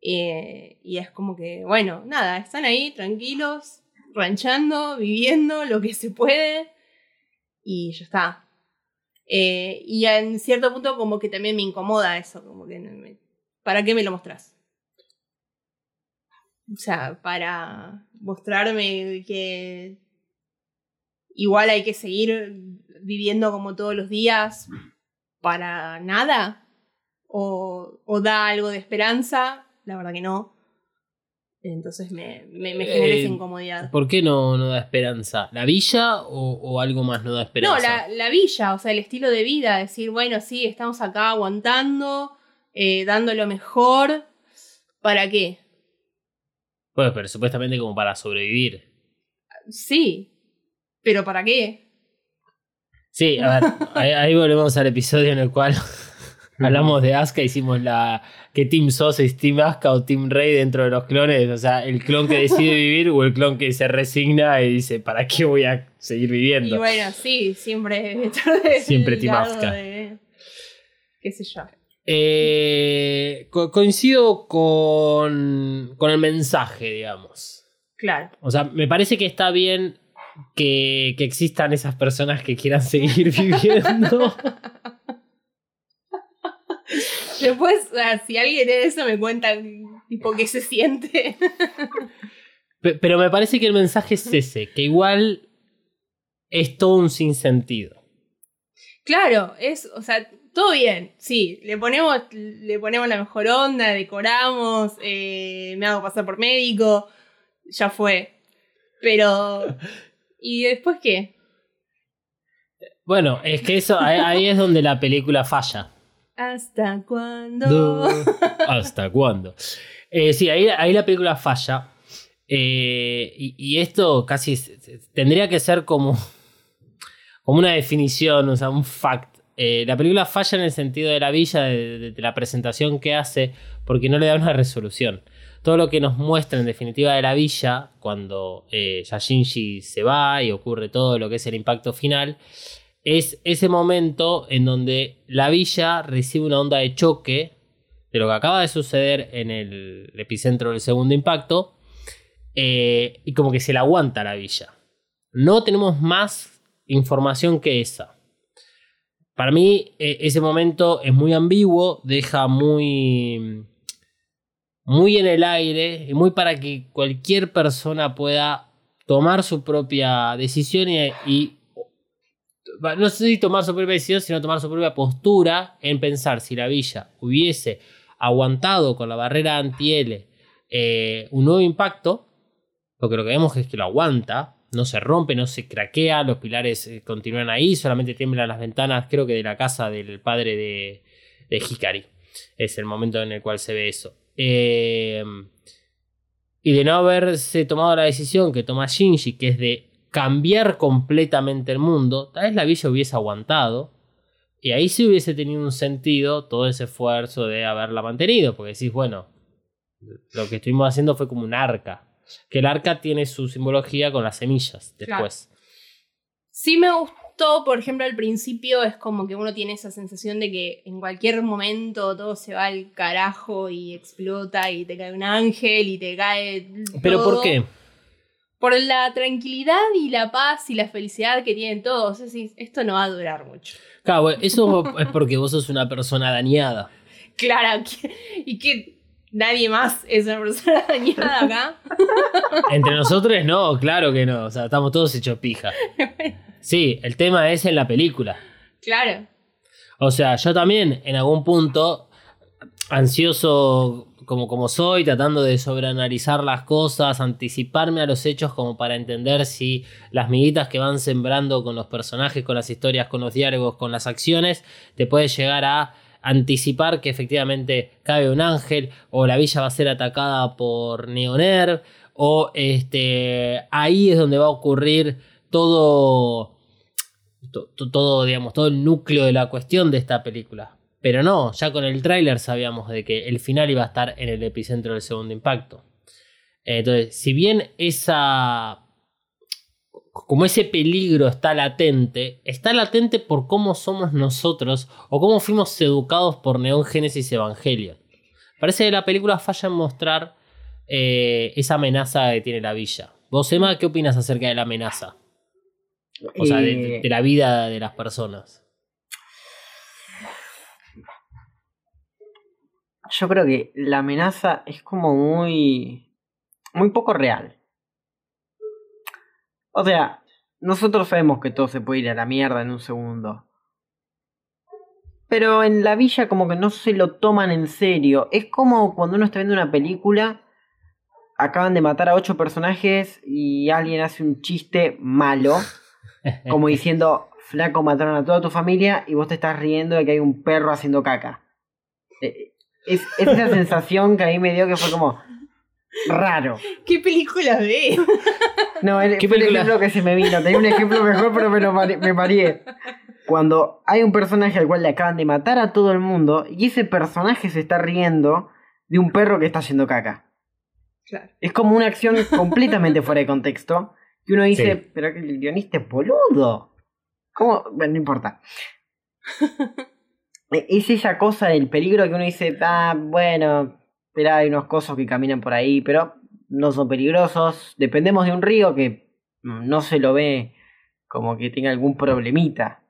[SPEAKER 3] Eh, y es como que, bueno, nada, están ahí tranquilos, ranchando, viviendo lo que se puede y ya está. Eh, y en cierto punto como que también me incomoda eso, como que ¿para qué me lo mostrás? O sea, para mostrarme que igual hay que seguir viviendo como todos los días para nada o, o da algo de esperanza, la verdad que no. Entonces me, me, me genera
[SPEAKER 2] Eh,
[SPEAKER 3] esa incomodidad.
[SPEAKER 2] ¿Por qué no, no da esperanza? ¿La villa o, o algo más no da
[SPEAKER 3] No,
[SPEAKER 2] esperanza?
[SPEAKER 3] la, la villa, o sea, el estilo de vida, decir, bueno, sí, estamos acá aguantando, eh, dando lo mejor, ¿para qué?
[SPEAKER 2] Pero supuestamente como para sobrevivir.
[SPEAKER 3] Sí, pero ¿para qué?
[SPEAKER 2] Sí, a ver, ahí, ahí volvemos al episodio en el cual Hablamos de Asuka, hicimos la. que Team Sos es Team Asuka o Team Rey dentro de los clones. O sea, el clon que decide vivir o el clon que se resigna y dice, ¿para qué voy a seguir
[SPEAKER 3] Y
[SPEAKER 2] viviendo?
[SPEAKER 3] bueno, sí, siempre
[SPEAKER 2] Siempre Team Asuka.
[SPEAKER 3] de- qué sé yo.
[SPEAKER 2] Eh, co- coincido con, con el mensaje, digamos.
[SPEAKER 3] Claro.
[SPEAKER 2] O sea, me parece que está bien que, que existan esas personas que quieran seguir viviendo.
[SPEAKER 3] Después, si alguien de eso me cuenta, tipo, qué se siente.
[SPEAKER 2] Pe- Pero me parece que el mensaje es ese, que igual es todo un sinsentido.
[SPEAKER 3] claro, es, o sea, todo bien, sí, le ponemos, le ponemos la mejor onda, decoramos, eh, me hago pasar por médico, ya fue. Pero, ¿y después qué?
[SPEAKER 2] Bueno, es que eso ahí, es donde la película falla.
[SPEAKER 3] ¿Hasta cuándo?
[SPEAKER 2] ¿Hasta cuándo? Eh, sí, ahí, ahí la película falla. Eh, y, y esto casi tendría que ser como, como una definición, o sea, un fact. Eh, la película falla en el sentido de la villa, de, la presentación que hace, porque no le da una resolución. Todo lo que nos muestra en definitiva de la villa, cuando eh, ya Shinji se va y ocurre todo lo que es el impacto final, es ese momento en donde la villa recibe una onda de choque de lo que acaba de suceder en el epicentro del segundo impacto eh, y como que se la aguanta la villa. No tenemos más información que esa. Para mí eh, ese momento es muy ambiguo, deja muy muy en el aire y muy para que cualquier persona pueda tomar su propia decisión y, no sé si tomar su propia decisión, sino tomar su propia postura en pensar si la villa hubiese aguantado con la barrera anti-L eh, un nuevo impacto, porque lo que vemos es que lo aguanta, no se rompe, no se craquea, los pilares eh, continúan ahí, solamente tiemblan las ventanas, creo que de la casa del padre de, Hikari. Es el momento en el cual se ve eso. Eh, y de no haberse tomado la decisión que toma Shinji, que es de cambiar completamente el mundo, tal vez la villa hubiese aguantado. Y ahí sí hubiese tenido un sentido todo ese esfuerzo de haberla mantenido. Porque decís, bueno, lo que estuvimos haciendo fue como un arca. Que el arca tiene su simbología con las semillas después.
[SPEAKER 3] Sí me gustó, por ejemplo, al principio es como que uno tiene esa sensación de que en cualquier momento todo se va al carajo y explota y te cae un ángel y te cae...
[SPEAKER 2] Pero. ¿por qué?
[SPEAKER 3] Por la tranquilidad y la paz y la felicidad que tienen todos. Es decir, esto no va a durar mucho.
[SPEAKER 2] Claro, eso es porque vos sos una persona dañada.
[SPEAKER 3] Claro, y que nadie más es una persona dañada acá.
[SPEAKER 2] Entre nosotros no, claro que no. O sea, estamos todos hechos pija. Sí, el tema es en la película.
[SPEAKER 3] Claro.
[SPEAKER 2] O sea, yo también en algún punto, ansioso como, como soy, tratando de sobreanalizar las cosas, anticiparme a los hechos como para entender si las miguitas que van sembrando con los personajes, con las historias, con los diálogos, con las acciones, te puede llegar a anticipar que efectivamente cae un ángel o la villa va a ser atacada por Neoner o este ahí es donde va a ocurrir todo to- to- todo, digamos, todo el núcleo de la cuestión de esta película. Pero no, ya con el tráiler sabíamos de que el final iba a estar en el epicentro del segundo impacto. Entonces, si bien esa. Como ese peligro está latente, está latente por cómo somos nosotros o cómo fuimos educados por Neon Genesis Evangelion. Parece que la película falla en mostrar eh, esa amenaza que tiene la villa. Vos, Emma, ¿qué opinas acerca de la amenaza? O sea, de, de-
[SPEAKER 4] Eh,
[SPEAKER 2] de la vida de las personas.
[SPEAKER 4] Yo creo que la amenaza es como muy. muy poco real. O sea, nosotros sabemos que todo se puede ir a la mierda en un segundo. Pero en la villa como que no se lo toman en serio. Es como cuando uno está viendo una película, acaban de matar a ocho personajes y alguien hace un chiste malo, como diciendo, flaco, mataron a toda tu familia y vos te estás riendo de que hay un perro haciendo caca. Eh, Es, es esa sensación que a mí me dio que fue como raro.
[SPEAKER 3] ¿Qué película ves?
[SPEAKER 4] No, el, ejemplo que se me vino. Tenía un ejemplo mejor, pero me lo mare- me mareé. cuando hay un personaje al cual le acaban de matar a todo el mundo y ese personaje se está riendo de un perro que está haciendo caca.
[SPEAKER 3] Claro.
[SPEAKER 4] Es como una acción completamente fuera de contexto. Que uno dice,
[SPEAKER 2] Sí.
[SPEAKER 4] pero que el guionista es boludo. ¿Cómo? Bueno, no importa. E- es esa cosa del peligro que uno dice, ah, bueno, pero hay unos cosos que caminan por ahí, pero no son peligrosos. Dependemos de un río que no se lo ve como que tenga algún problemita.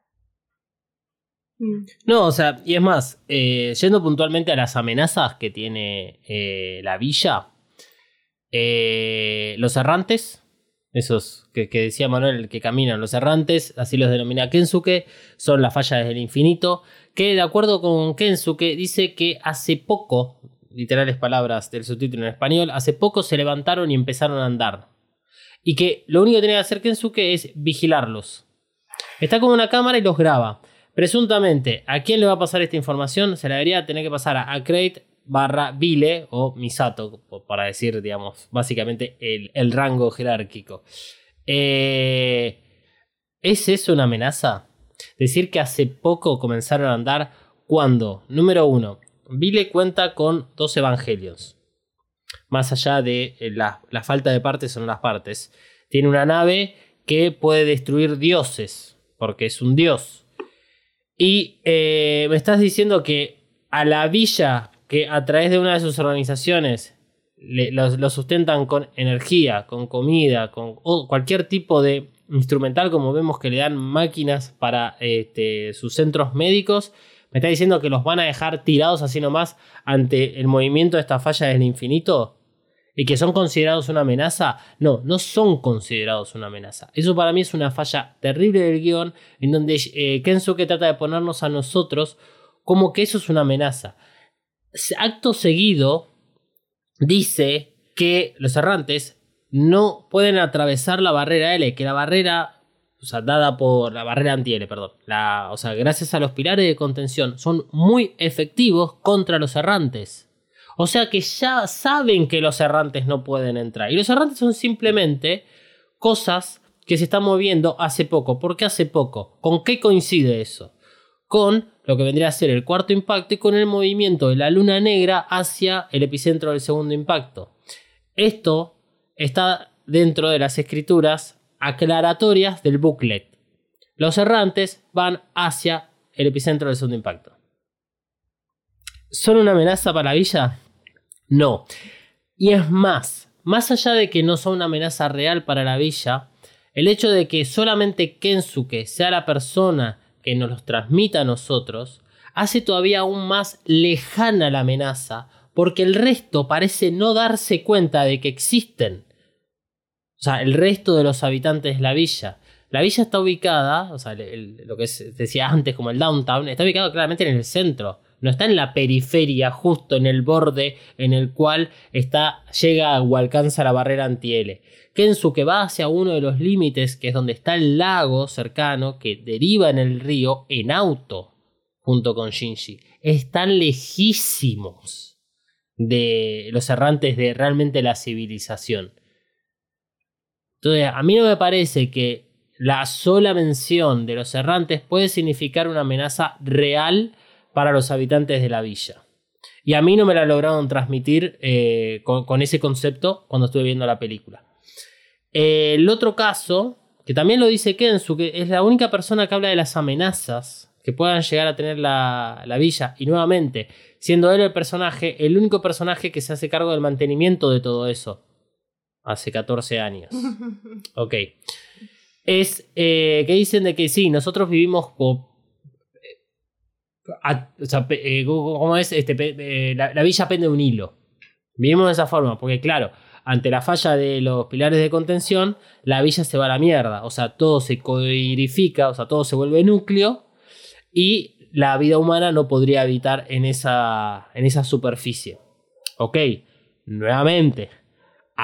[SPEAKER 3] Mm.
[SPEAKER 2] No, o sea, y es más, eh, yendo puntualmente a las amenazas que tiene eh, la villa, eh, los errantes, esos que, que decía Manuel, que caminan, los errantes, así los denomina Kensuke, son las fallas del infinito, que de acuerdo con Kensuke dice que hace poco, literales palabras del subtítulo en español, hace poco se levantaron y empezaron a andar. Y que lo único que tenía que hacer Kensuke es vigilarlos. Está con una cámara y los graba. Presuntamente, ¿a quién le va a pasar esta información? Se la debería tener que pasar a Crate barra Vile o Misato, para decir, digamos, básicamente el, el rango jerárquico. Eh, ¿Es eso una amenaza? Decir que hace poco comenzaron a andar cuando, número uno, Vile cuenta con dos evangelios. Más allá de eh, la, la falta de partes son las partes. Tiene una nave que puede destruir dioses, porque es un dios. Y eh, me estás diciendo que a la villa que a través de una de sus organizaciones le- lo, lo sustentan con energía, con comida, con cualquier tipo de instrumental, como vemos que le dan máquinas para este, sus centros médicos, me está diciendo que los van a dejar tirados así nomás ante el movimiento de esta falla del infinito y que son considerados una amenaza. No, no son considerados una amenaza. Eso para mí es una falla terrible del guion en donde eh, Kensuke trata de ponernos a nosotros como que eso es una amenaza. Acto seguido dice que los errantes no pueden atravesar la barrera L, que la barrera, o sea, dada por la barrera anti-L, perdón, o sea, gracias a los pilares de contención, son muy efectivos contra los errantes. O sea que ya saben que los errantes no pueden entrar. Y los errantes son simplemente cosas que se están moviendo hace poco. ¿Por qué hace poco? ¿Con qué coincide eso? Con lo que vendría a ser el cuarto impacto y con el movimiento de la luna negra hacia el epicentro del segundo impacto. Esto está dentro de las escrituras aclaratorias del booklet. Los errantes van hacia el epicentro del segundo impacto. ¿Son una amenaza para la villa? No. Y es más, más allá de que no son una amenaza real para la villa, el hecho de que solamente Kensuke sea la persona que nos los transmita a nosotros, hace todavía aún más lejana la amenaza, porque el resto parece no darse cuenta de que existen. O sea, el resto de los habitantes de la villa. La villa está ubicada, o sea, lo que decía antes como el downtown, está ubicado claramente en el centro. No está en la periferia, justo en el borde en el cual está, llega o alcanza la barrera anti-L. Kensuke va hacia uno de los límites, que es donde está el lago cercano, que deriva en el río, en auto, junto con Shinji. Están lejísimos de los errantes de realmente la civilización. Entonces, a mí no me parece que la sola mención de los errantes puede significar una amenaza real para los habitantes de la villa. Y a mí no me la lograron transmitir eh, con, ese concepto cuando estuve viendo la película. Eh, el otro caso, que también lo dice Kensu, que es la única persona que habla de las amenazas que puedan llegar a tener la, la villa. Y nuevamente, siendo él el personaje, el único personaje que se hace cargo del mantenimiento de todo eso. Hace 14 años. Ok. Es eh, que dicen de que sí, nosotros vivimos como. eh, a- o sea, pe- eh, ¿cómo es? Este, eh, la, la villa pende de un hilo. Vivimos de esa forma, porque claro, ante la falla de los pilares de contención, la villa se va a la mierda. O sea, todo se codifica, o sea, todo se vuelve núcleo y la vida humana no podría habitar en esa, en esa superficie. Ok, nuevamente,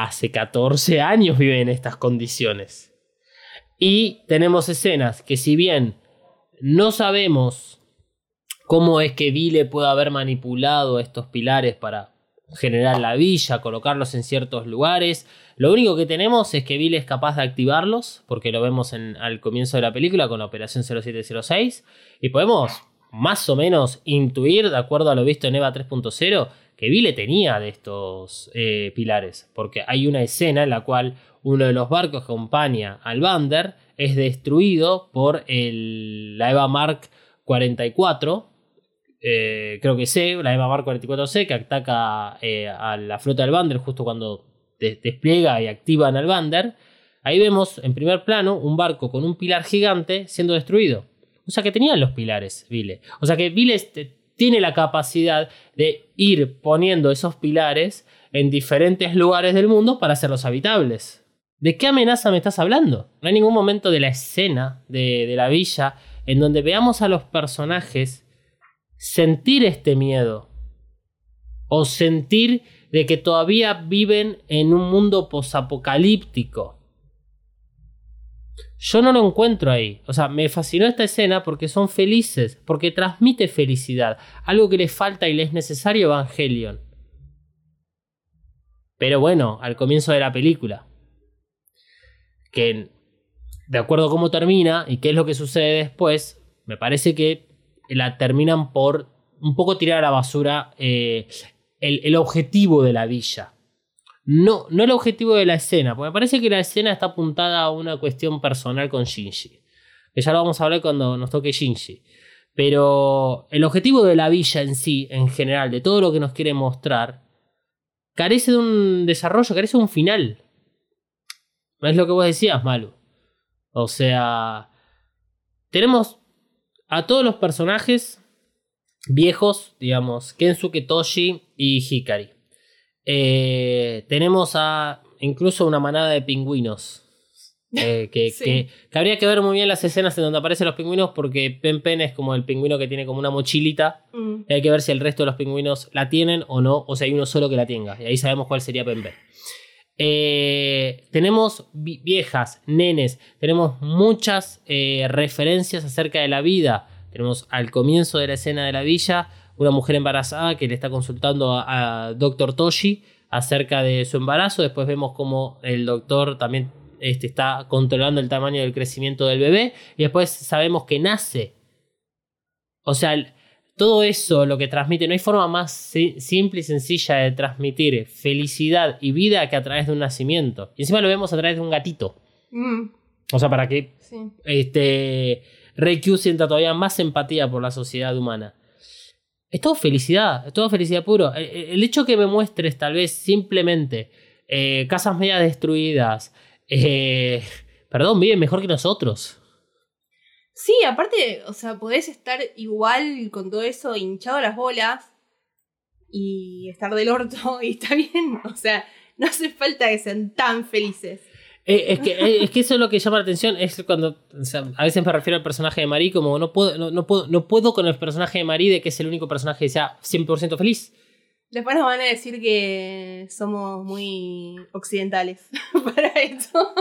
[SPEAKER 2] hace 14 años viven en estas condiciones. Y tenemos escenas que si bien no sabemos cómo es que Vile puede haber manipulado estos pilares para generar la villa, colocarlos en ciertos lugares. Lo único que tenemos es que Bill es capaz de activarlos, porque lo vemos al comienzo de la película con la Operación 0706, y podemos más o menos intuir, de acuerdo a lo visto en EVA 3.0, que Bill tenía de estos eh, pilares, porque hay una escena en la cual uno de los barcos que acompaña al Bander es destruido por el, la EVA Mark 44, eh, creo que C, la EVA Mark 44C, que ataca eh, a la flota del Bander justo cuando de- despliega y activan al Bander. Ahí vemos en primer plano un barco con un pilar gigante siendo destruido. O sea que tenían los pilares, Vile. O sea que Vile tiene la capacidad de ir poniendo esos pilares en diferentes lugares del mundo para hacerlos habitables. ¿De qué amenaza me estás hablando? No hay ningún momento de la escena de, de la villa en donde veamos a los personajes sentir este miedo. O sentir de que todavía viven en un mundo posapocalíptico. Yo no lo encuentro ahí. O sea, me fascinó esta escena porque son felices, porque transmite felicidad, algo que les falta y les es necesario Evangelion. Pero bueno, al comienzo de la película, que de acuerdo a cómo termina y qué es lo que sucede después, me parece que la terminan por un poco tirar a la basura eh, el, el objetivo de la villa. No, no el objetivo de la escena, porque me parece que la escena está apuntada a una cuestión personal con Shinji. Que ya lo vamos a hablar cuando nos toque Shinji. Pero el objetivo de la villa en sí, en general, de todo lo que nos quiere mostrar, carece de un desarrollo, carece de un final. Es lo que vos decías, Malu. O sea, tenemos a todos los personajes viejos, digamos, Kensuke Toshi y Hikari. Eh, tenemos a incluso una manada de pingüinos. eh, que,
[SPEAKER 3] Sí.
[SPEAKER 2] que- que habría que ver muy bien las escenas en donde aparecen los pingüinos porque Pen Pen es como el pingüino que tiene como una mochilita.
[SPEAKER 3] Mm.
[SPEAKER 2] Y hay que ver si el resto de los pingüinos la tienen o no, o si hay uno solo que la tenga. Y ahí sabemos cuál sería Pen Pen. Eh, tenemos vi- viejas, nenes, tenemos muchas eh, referencias acerca de la vida. Tenemos al comienzo de la escena de la villa una mujer embarazada que le está consultando a, a Dr. Toshi acerca de su embarazo. Después vemos como el doctor también este, está controlando el tamaño del crecimiento del bebé. Y después sabemos que nace. O sea, todo eso lo que transmite, no hay forma más si- simple y sencilla de transmitir felicidad y vida que a través de un nacimiento. Y encima lo vemos a través de un gatito.
[SPEAKER 3] Mm,
[SPEAKER 2] O sea, para que
[SPEAKER 3] sí.
[SPEAKER 2] este, Reikyu sienta todavía más empatía por la sociedad humana. Es todo felicidad, es todo felicidad puro. El, el hecho que me muestres tal vez simplemente eh, casas medias destruidas, eh, perdón, viven mejor que nosotros.
[SPEAKER 3] Sí, aparte, o sea, podés estar igual con todo eso hinchado a las bolas y estar del orto y está bien. O sea, no hace falta que sean tan felices.
[SPEAKER 2] Eh, es, que, eh, es que eso es lo que llama la atención. Es cuando. o sea, a veces me refiero al personaje de Marie como no puedo, no, no puedo, no puedo con el personaje de Marie de que es el único personaje que sea 100% feliz.
[SPEAKER 3] Después nos van a decir que somos muy occidentales para eso.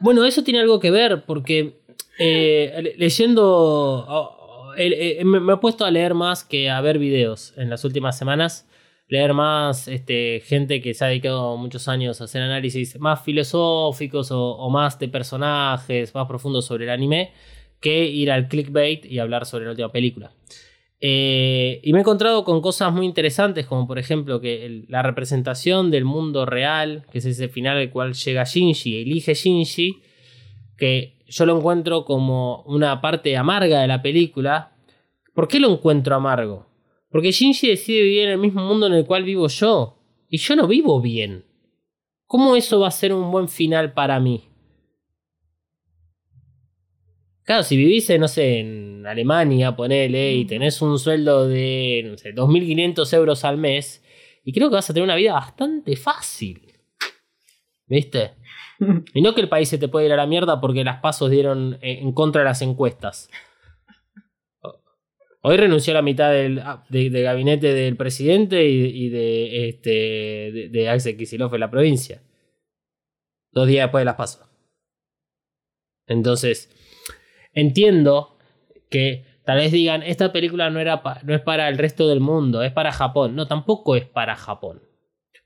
[SPEAKER 2] Bueno, eso tiene algo que ver porque eh, le- leyendo. oh, oh, eh, me, me he puesto a leer más que a ver videos en las últimas semanas. Leer más este, gente que se ha dedicado muchos años a hacer análisis más filosóficos o, más de personajes, más profundos sobre el anime, que ir al clickbait y hablar sobre la última película. Eh, y me he encontrado con cosas muy interesantes, como por ejemplo que la representación del mundo real, que es ese final al cual llega Shinji, elige Shinji, que yo lo encuentro como una parte amarga de la película. ¿Por qué lo encuentro amargo? Porque Shinji decide vivir en el mismo mundo en el cual vivo yo, y yo no vivo bien. ¿Cómo eso va a ser un buen final para mí? Claro, si vivís, en, no sé, en Alemania, ponele, y tenés un sueldo de, no sé, 2.500 euros al mes, y creo que vas a tener una vida bastante fácil. ¿Viste? Y no que el país se te puede ir a la mierda porque las pasos dieron eh, en contra de las encuestas. Hoy renunció a la mitad del ah, gabinete del presidente y, de, este, de, de Axel Kicillof en la provincia. Dos días después de las pasos. Entonces, entiendo que tal vez digan, esta película no, era no es para el resto del mundo, es para Japón. No, tampoco es para Japón.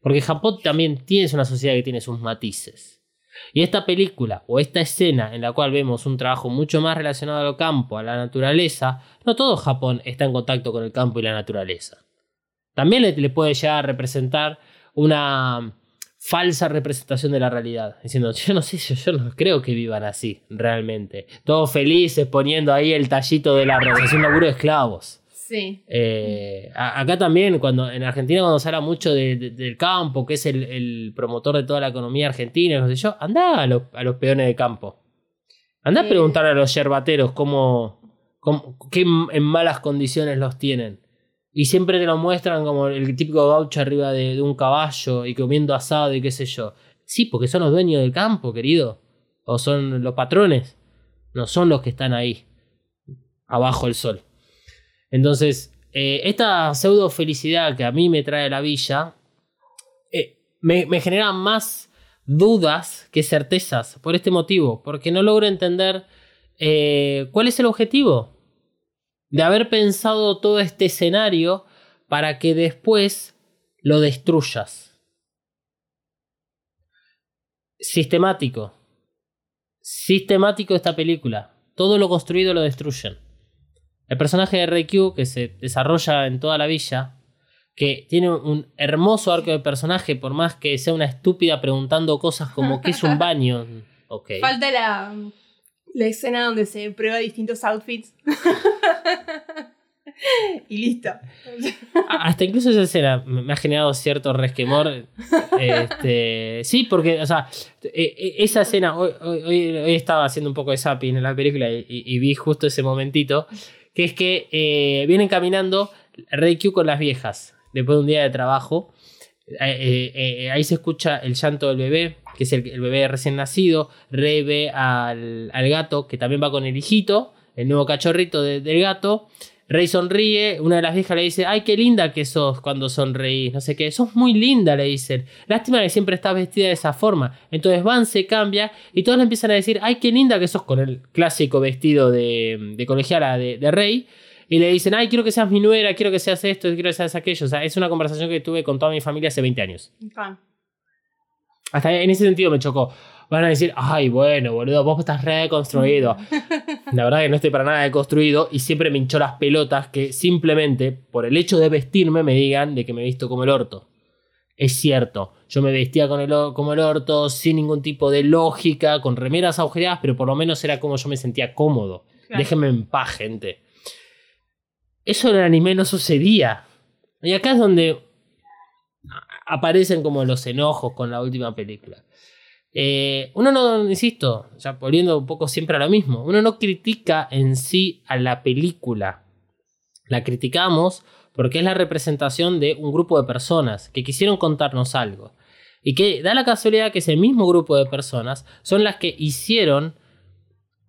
[SPEAKER 2] Porque Japón también tiene una sociedad que tiene sus matices. Y esta película o esta escena en la cual vemos un trabajo mucho más relacionado al campo, a la naturaleza, no todo Japón está en contacto con el campo y la naturaleza. También le, puede llegar a representar una falsa representación de la realidad. Diciendo, yo no sé, yo, no creo que vivan así, realmente. Todos felices poniendo ahí el tallito de la revolución laburo de esclavos.
[SPEAKER 3] Sí.
[SPEAKER 2] Eh, a- acá también, cuando en Argentina, cuando se habla mucho de- de- del campo, que es el, el promotor de toda la economía argentina, no sé yo, anda a los, a los peones de campo. Anda a preguntar a los yerbateros cómo, cómo- qué en malas condiciones los tienen. Y siempre te lo muestran como el típico gaucho arriba de, de un caballo y comiendo asado y qué sé yo. Sí, porque son los dueños del campo, querido. O son los patrones. No son los que están ahí, abajo del sol. Entonces, eh, esta pseudo felicidad que a mí me trae la villa eh, me, genera más dudas que certezas por este motivo, porque no logro entender eh, cuál es el objetivo de haber pensado todo este escenario para que después lo destruyas. Sistemático. Sistemático esta película. Todo lo construido lo destruyen. El personaje de Rey Q, que se desarrolla en toda la villa, que tiene un hermoso arco de personaje, por más que sea una estúpida preguntando cosas como ¿qué es un baño? Ok.
[SPEAKER 3] Falta la, la escena donde se prueba distintos outfits. y listo.
[SPEAKER 2] Hasta incluso esa escena me ha generado cierto resquemor. Este, sí, porque, o sea, eh, eh, esa escena, hoy, hoy- estaba haciendo un poco de zapping en la película y vi justo ese momentito, que es que eh, vienen caminando Q con las viejas, después de un día de trabajo. Eh, eh, ahí se escucha el llanto del bebé, que es el, bebé recién nacido. Rey ve al, al gato, que también va con el hijito, el nuevo cachorrito de- del gato. Rey sonríe, una de las viejas le dice, ay, qué linda que sos cuando sonreís, no sé qué, sos muy linda, le dicen. Lástima que siempre estás vestida de esa forma. Entonces Van se cambia y todos le empiezan a decir, ay, qué linda que sos con el clásico vestido de, de colegiala de, de Rey. Y le dicen, ay, quiero que seas mi nuera, quiero que seas esto, quiero que seas aquello. O sea, es una conversación que tuve con toda mi familia hace 20 años. Hasta en ese sentido me chocó. Van a decir, ay, bueno, boludo, vos estás reconstruido. La verdad que no estoy para nada deconstruido y siempre me hinchó las pelotas que simplemente por el hecho de vestirme me digan de que me visto como el orto. Es cierto, yo me vestía con el o- como el orto sin ningún tipo de lógica, con remeras agujereadas, pero por lo menos era como yo me sentía cómodo.
[SPEAKER 3] Claro.
[SPEAKER 2] Déjenme en paz, gente. Eso en el anime no sucedía. Y acá es donde aparecen como los enojos con la última película. Eh, uno no, insisto, ya volviendo un poco siempre a lo mismo, uno no critica en sí a la película. La criticamos porque es la representación de un grupo de personas que quisieron contarnos algo. Y que da la casualidad que ese mismo grupo de personas son las que hicieron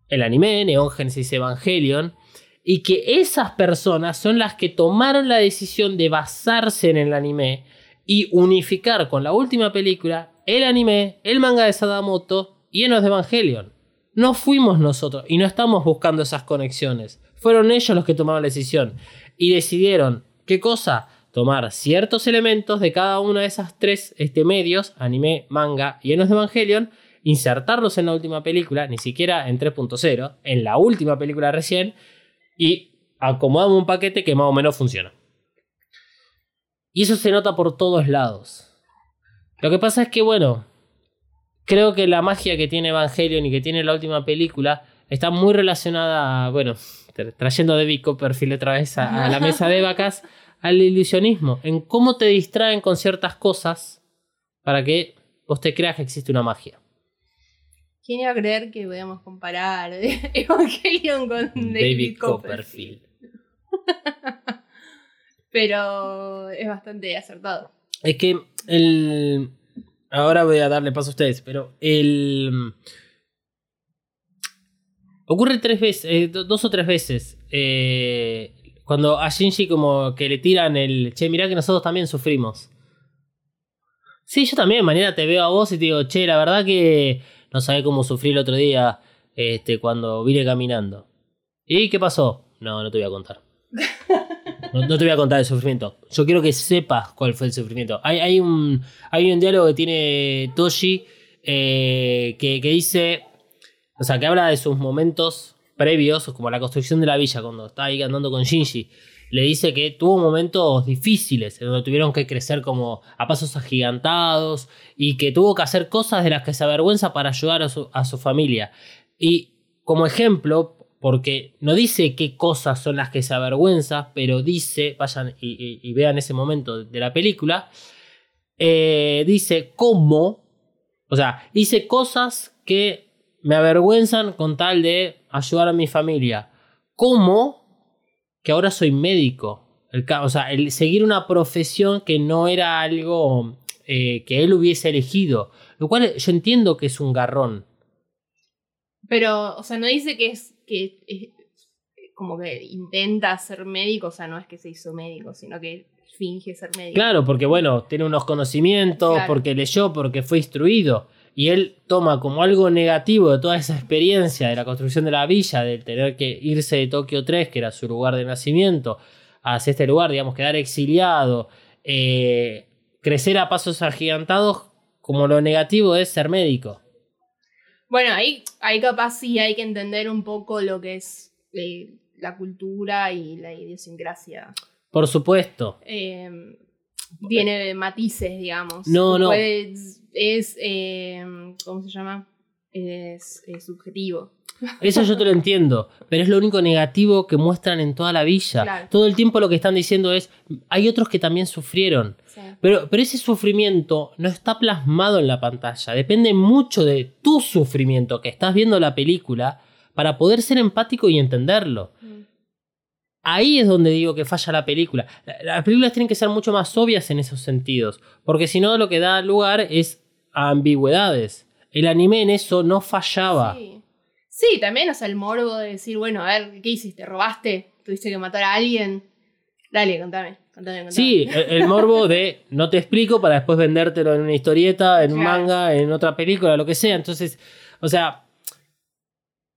[SPEAKER 2] el anime, Neon Genesis Evangelion, y que esas personas son las que tomaron la decisión de basarse en el anime y unificar con la última película el anime, el manga de Sadamoto y Enos de Evangelion. No fuimos nosotros y no estamos buscando esas conexiones. Fueron ellos los que tomaron la decisión y decidieron, ¿qué cosa? Tomar ciertos elementos de cada uno de esas tres este, medios, anime, manga y Enos de Evangelion, insertarlos en la última película, ni siquiera en 3.0, en la última película recién, y acomodamos un paquete que más o menos funciona. Y eso se nota por todos lados. Lo que pasa es que, bueno, creo que la magia que tiene Evangelion y que tiene la última película está muy relacionada, a, bueno, tra- trayendo a David Copperfield otra vez a, a la mesa de vacas, al ilusionismo, en cómo te distraen con ciertas cosas para que vos te creas que existe una magia.
[SPEAKER 3] ¿Quién iba a creer que podíamos comparar Evangelion con David,
[SPEAKER 2] David
[SPEAKER 3] Copperfield?
[SPEAKER 2] Copperfield.
[SPEAKER 3] Pero es bastante acertado.
[SPEAKER 2] Es que el. Ahora voy a darle paso a ustedes, pero el. Ocurre tres veces, eh, do- dos o tres veces. eh, cuando a Shinji como que le tiran el. Che, mirá que nosotros también sufrimos. Sí, yo también, mañana te veo a vos y te digo, che, la verdad que no sabés cómo sufrí el otro día este, cuando vine caminando. ¿Y qué pasó? No, no te voy a contar. No, te voy a contar el sufrimiento. Yo quiero que sepas cuál fue el sufrimiento. Hay, hay, un, hay un diálogo que tiene Toshi eh, que, que dice. O sea, que habla de sus momentos previos, como la construcción de la villa, cuando está ahí andando con Shinji. Le dice que tuvo momentos difíciles, en donde tuvieron que crecer como a pasos agigantados y que tuvo que hacer cosas de las que se avergüenza para ayudar a su, a su familia. Y como ejemplo, porque no dice qué cosas son las que se avergüenza, pero dice, vayan y, vean ese momento de la película, eh, dice cómo, o sea, hice cosas que me avergüenzan con tal de ayudar a mi familia. ¿Cómo? Que ahora soy médico. El o sea, el seguir una profesión que no era algo eh, que él hubiese elegido. Lo cual yo entiendo que es un garrón.
[SPEAKER 3] Pero, o sea, no dice que es que es- como que intenta ser médico, o sea, no es que se hizo médico, sino que finge ser médico.
[SPEAKER 2] Claro, porque bueno, tiene unos conocimientos,
[SPEAKER 3] Claro.
[SPEAKER 2] porque leyó, porque fue instruido. Y él toma como algo negativo de toda esa experiencia de la construcción de la villa, de tener que irse de Tokio 3, que era su lugar de nacimiento, hacia este lugar, digamos, quedar exiliado, eh, crecer a pasos agigantados, como lo negativo es ser médico.
[SPEAKER 3] Bueno, ahí, ahí capaz sí hay que entender un poco lo que es eh, la cultura y la idiosincrasia.
[SPEAKER 2] Por supuesto.
[SPEAKER 3] Eh, tiene de matices, digamos.
[SPEAKER 2] No, no.
[SPEAKER 3] Puede- es, eh, ¿cómo se llama? Es, es subjetivo.
[SPEAKER 2] Eso yo te lo entiendo, pero es lo único negativo que muestran en toda la villa.
[SPEAKER 3] Claro.
[SPEAKER 2] Todo el tiempo lo que están diciendo es, hay otros que también sufrieron.
[SPEAKER 3] Sí.
[SPEAKER 2] Pero, pero ese sufrimiento no está plasmado en la pantalla. Depende mucho de tu sufrimiento que estás viendo la película para poder ser empático y entenderlo.
[SPEAKER 3] Mm.
[SPEAKER 2] Ahí es donde digo que falla la película. La- Las películas tienen que ser mucho más obvias en esos sentidos. Porque si no, lo que da lugar es a ambigüedades. El anime en eso no fallaba.
[SPEAKER 3] Sí. Sí, también, o sea, el morbo de decir, bueno, a ver, ¿qué hiciste? ¿Robaste? ¿Tuviste que matar a alguien? Dale, contame, contame, contame.
[SPEAKER 2] Sí, el, el morbo de no te explico para después vendértelo en una historieta, en un
[SPEAKER 3] Claro.
[SPEAKER 2] manga, en otra película, lo que sea. Entonces, o sea,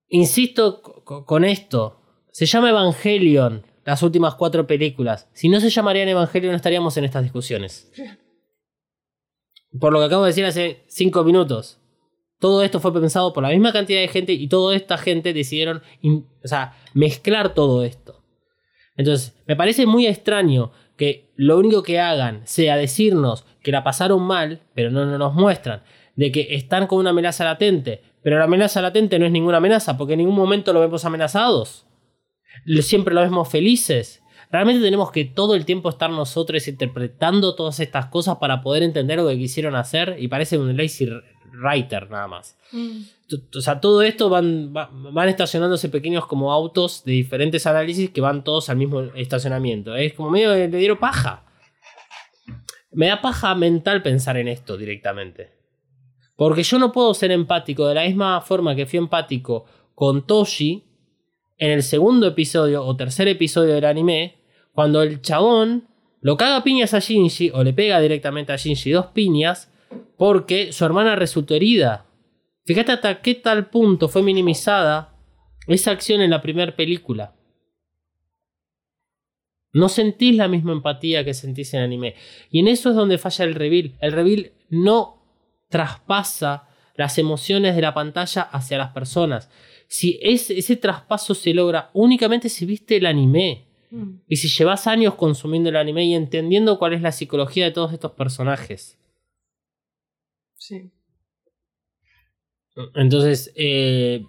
[SPEAKER 2] insisto co- co- con esto. Se llama Evangelion, las últimas cuatro películas. Si no se llamarían Evangelion, no estaríamos en estas discusiones. Por lo que acabo de decir hace cinco minutos. Todo esto fue pensado por la misma cantidad de gente y toda esta gente decidieron o sea, mezclar todo esto. Entonces, me parece muy extraño que lo único que hagan sea decirnos que la pasaron mal, pero no, no nos muestran, de que están con una amenaza latente, pero la amenaza latente no es ninguna amenaza, porque en ningún momento lo vemos amenazados. Siempre lo vemos felices. Realmente tenemos que todo el tiempo estar nosotros interpretando todas estas cosas para poder entender lo que quisieron hacer y parece un lazy writer nada más.
[SPEAKER 3] Mm.
[SPEAKER 2] O sea, todo esto van, va- van estacionándose pequeños como autos de diferentes análisis que van todos al mismo estacionamiento. Es como medio le dieron paja. Me da paja mental pensar en esto directamente. Porque yo no puedo ser empático de la misma forma que fui empático con Toshi en el segundo episodio o tercer episodio del anime, cuando el chabón lo caga piñas a Shinji o le pega directamente a Shinji dos piñas porque su hermana resultó herida. Fíjate hasta qué tal punto fue minimizada esa acción en la primera película. No sentís la misma empatía que sentís en el anime. Y en eso es donde falla el reveal. El reveal no traspasa las emociones de la pantalla hacia las personas. Si ese, ese traspaso se logra únicamente si viste el anime.
[SPEAKER 3] Mm.
[SPEAKER 2] Y si llevas años consumiendo el anime y entendiendo cuál es la psicología de todos estos personajes.
[SPEAKER 3] Sí.
[SPEAKER 2] Entonces, eh,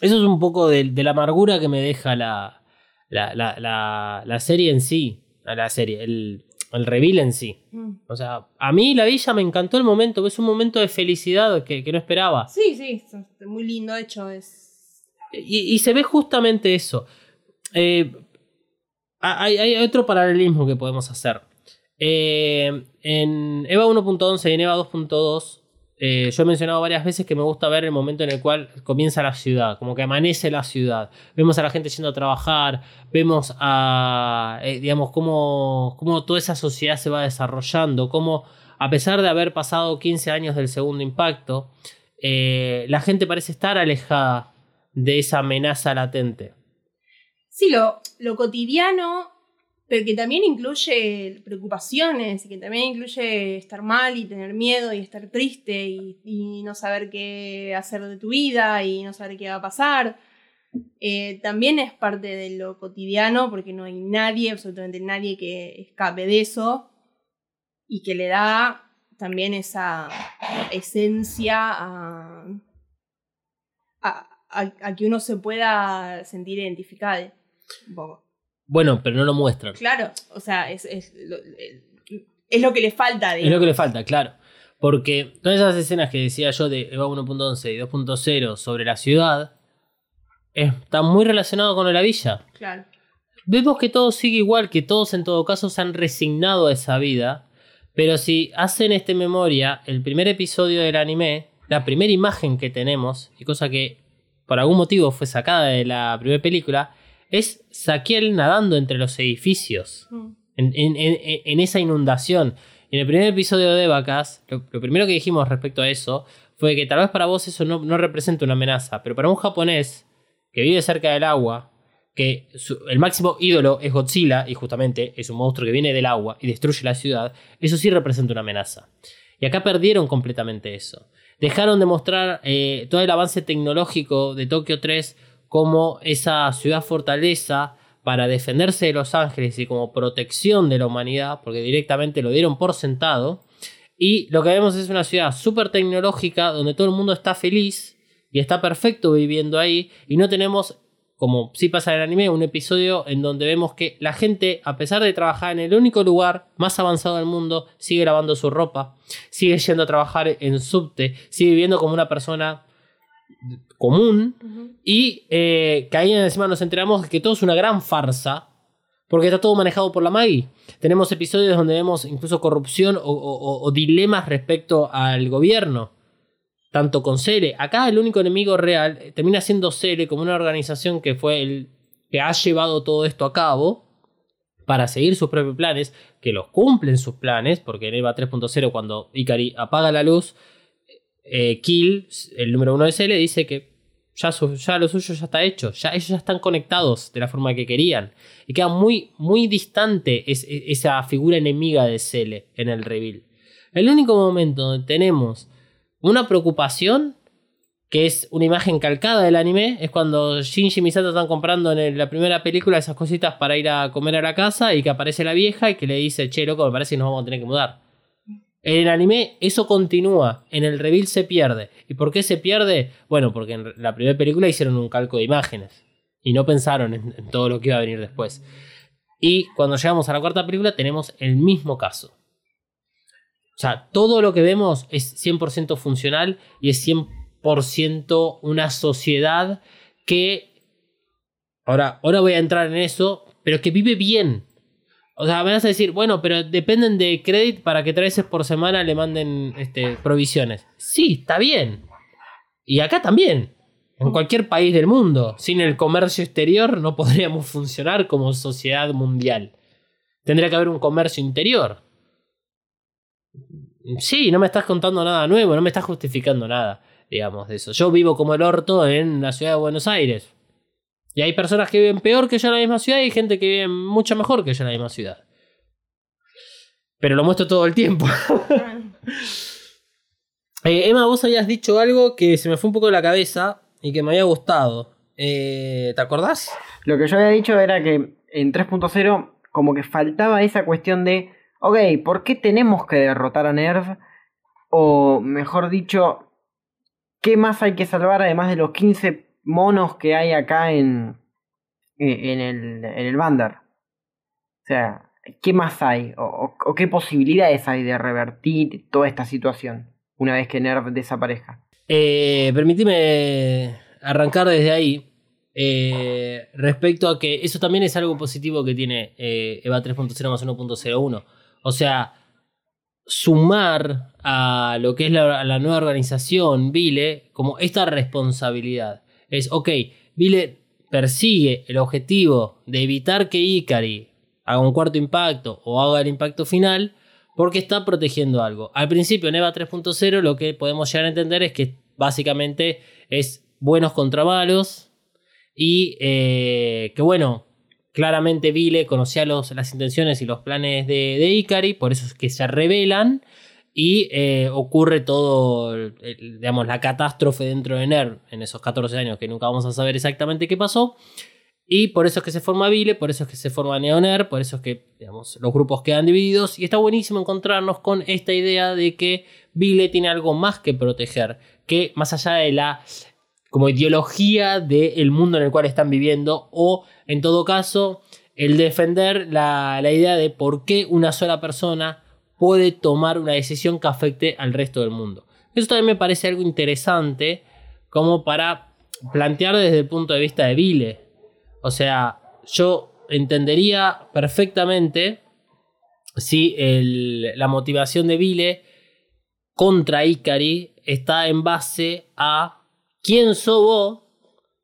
[SPEAKER 2] eso es un poco de, de la amargura que me deja la, la, la, la, la serie en sí. La serie, el, el reveal en sí.
[SPEAKER 3] Mm.
[SPEAKER 2] O sea, a mí la villa me encantó el momento, es un momento de felicidad que, que no esperaba.
[SPEAKER 3] Sí, sí, es muy lindo hecho. Es...
[SPEAKER 2] Y, y se ve justamente eso. Eh, hay, hay otro paralelismo que podemos hacer. Eh, en EVA 1.11 y en EVA 2.2, eh, yo he mencionado varias veces que me gusta ver el momento en el cual comienza la ciudad, como que amanece la ciudad. Vemos a la gente yendo a trabajar, vemos a, eh, digamos, cómo, cómo toda esa sociedad se va desarrollando, cómo a pesar de haber pasado 15 años del segundo impacto, eh, la gente parece estar alejada de esa amenaza latente.
[SPEAKER 3] Sí, lo, lo cotidiano pero que también incluye preocupaciones y que también incluye estar mal y tener miedo y estar triste y, no saber qué hacer de tu vida y no saber qué va a pasar. Eh, también es parte de lo cotidiano porque no hay nadie, absolutamente nadie que escape de eso y que le da también esa esencia a, a- a que uno se pueda sentir identificado. Un poco.
[SPEAKER 2] Bueno, pero no lo muestran.
[SPEAKER 3] Claro, o sea, es, es, lo, es lo que le falta.
[SPEAKER 2] Es lo que le falta, claro. Porque todas esas escenas que decía yo de EVA 1.11 y 2.0 sobre la ciudad están muy relacionados con la villa.
[SPEAKER 3] Claro.
[SPEAKER 2] Vemos que todo sigue igual, que todos en todo caso se han resignado a esa vida. Pero si hacen este memoria, el primer episodio del anime, la primera imagen que tenemos, y cosa que por algún motivo fue sacada de la primera película, es Saquiel nadando entre los edificios
[SPEAKER 3] Mm.
[SPEAKER 2] en, en- en- en esa inundación. En el primer episodio de Vacas, lo, lo primero que dijimos respecto a eso fue que tal vez para vos eso no, no representa una amenaza, pero para un japonés que vive cerca del agua, que su- el máximo ídolo es Godzilla, y justamente es un monstruo que viene del agua y destruye la ciudad, eso sí representa una amenaza. Y acá perdieron completamente eso. Dejaron de mostrar eh, todo el avance tecnológico de Tokio 3 como esa ciudad fortaleza para defenderse de Los Ángeles y como protección de la humanidad, porque directamente lo dieron por sentado. Y lo que vemos es una ciudad súper tecnológica donde todo el mundo está feliz y está perfecto viviendo ahí y no tenemos, como sí pasa en el anime, un episodio en donde vemos que la gente, a pesar de trabajar en el único lugar más avanzado del mundo, sigue lavando su ropa, sigue yendo a trabajar en subte, sigue viviendo como una persona común y eh, que ahí encima nos enteramos que todo es una gran farsa. Porque está todo manejado por la Maggie. Tenemos episodios donde vemos incluso corrupción o, o- o- o dilemas respecto al gobierno. Tanto con Cele. Acá el único enemigo real eh, termina siendo Cele como una organización que fue el que ha llevado todo esto a cabo para seguir sus propios planes, que los cumplen sus planes, porque en EVA 3.0 cuando Ikari apaga la luz, eh, Kill, el número uno de Cele, dice que ya, su- ya lo suyo ya está hecho, ya ellos ya están conectados de la forma que querían. Y queda muy, muy distante es- es- esa figura enemiga de Cele en el reveal. El único momento donde tenemos una preocupación, que es una imagen calcada del anime, es cuando Shinji y Misato están comprando en la primera película esas cositas para ir a comer a la casa y que aparece la vieja y que le dice, che, loco, me parece que nos vamos a tener que mudar. En el anime eso continúa, en el reveal se pierde. ¿Y por qué se pierde? Bueno, porque en la primera película hicieron un calco de imágenes y no pensaron en, en todo lo que iba a venir después. Y cuando llegamos a la cuarta película tenemos el mismo caso. O sea, todo lo que vemos es 100% funcional y es 100% una sociedad que... Ahora, ahora voy a entrar en eso, pero que vive bien. O sea, me vas a decir, bueno, pero dependen de credit para que tres veces por semana le manden este, provisiones. Sí, está bien. Y acá también. En cualquier país del mundo. Sin el comercio exterior no podríamos funcionar como sociedad mundial. Tendría que haber un comercio interior. Sí, no me estás contando nada nuevo, no me estás justificando nada, digamos, de eso. Yo vivo como el orto en la ciudad de Buenos Aires. Y hay personas que viven peor que yo en la misma ciudad y hay gente que vive mucho mejor que yo en la misma ciudad. Pero lo muestro todo el tiempo. Eh, Emma, vos habías dicho algo que se me fue un poco de la cabeza y que me había gustado. Eh, ¿Te acordás?
[SPEAKER 4] Lo que yo había dicho era que en 3.0 como que faltaba esa cuestión de, ok, ¿por qué tenemos que derrotar a Nerv? O mejor dicho, ¿qué más hay que salvar además de los 15 monos que hay acá en, eh, en, el, en el Bandar? O sea, ¿qué más hay? O, qué posibilidades hay de revertir toda esta situación una vez que Nerv desaparezca?
[SPEAKER 2] Eh, arrancar desde ahí. eh, respecto a que eso también es algo positivo que tiene eh, EVA 3.0 más 1.01. O sea, sumar a lo que es la, la nueva organización, Vile, como esta responsabilidad. Es, ok, Vile persigue el objetivo de evitar que Ikari haga un cuarto impacto o haga el impacto final porque está protegiendo algo. Al principio en EVA 3.0 lo que podemos llegar a entender es que básicamente es buenos contra malos y eh, que bueno, claramente Vile conocía los, las intenciones y los planes de, de Ikari, por eso es que se revelan y eh, ocurre todo, digamos, la catástrofe dentro de NER en esos 14 años que nunca vamos a saber exactamente qué pasó. Y por eso es que se forma Vile, por eso es que se forma Neoner, por eso es que digamos, los grupos quedan divididos. Y está buenísimo encontrarnos con esta idea de que Vile tiene algo más que proteger, que más allá de la como ideología del mundo en el cual están viviendo, o en todo caso, el defender la, la idea de por qué una sola persona puede tomar una decisión que afecte al resto del mundo. Eso también me parece algo interesante como para plantear desde el punto de vista de Vile. O sea, yo entendería perfectamente si la motivación de Vile contra Ikari está en base a quién sos vos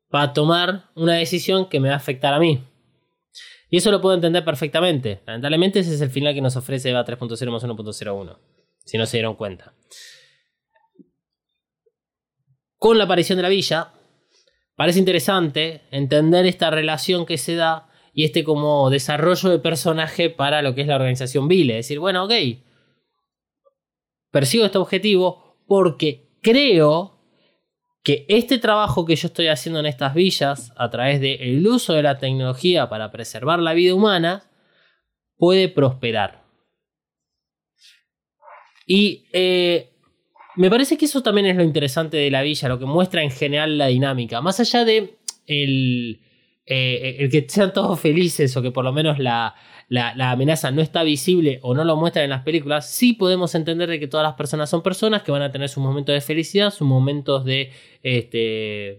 [SPEAKER 2] para tomar una decisión que me va a afectar a mí. Y eso lo puedo entender perfectamente. Lamentablemente ese es el final que nos ofrece EVA 3.0 más 1.01. Si no se dieron cuenta. Con la aparición de la villa, parece interesante entender esta relación que se da y este como desarrollo de personaje para lo que es la organización Vile. Es decir, bueno, ok, persigo este objetivo porque creo que este trabajo que yo estoy haciendo en estas villas a través del uso de la tecnología para preservar la vida humana puede prosperar. Y eh, me parece que eso también es lo interesante de la villa, lo que muestra en general la dinámica. Más allá de el, eh, el que sean todos felices o que por lo menos la, la, amenaza no está visible o no lo muestran en las películas, sí podemos entender de que todas las personas son personas que van a tener sus momentos de felicidad, sus momentos de este,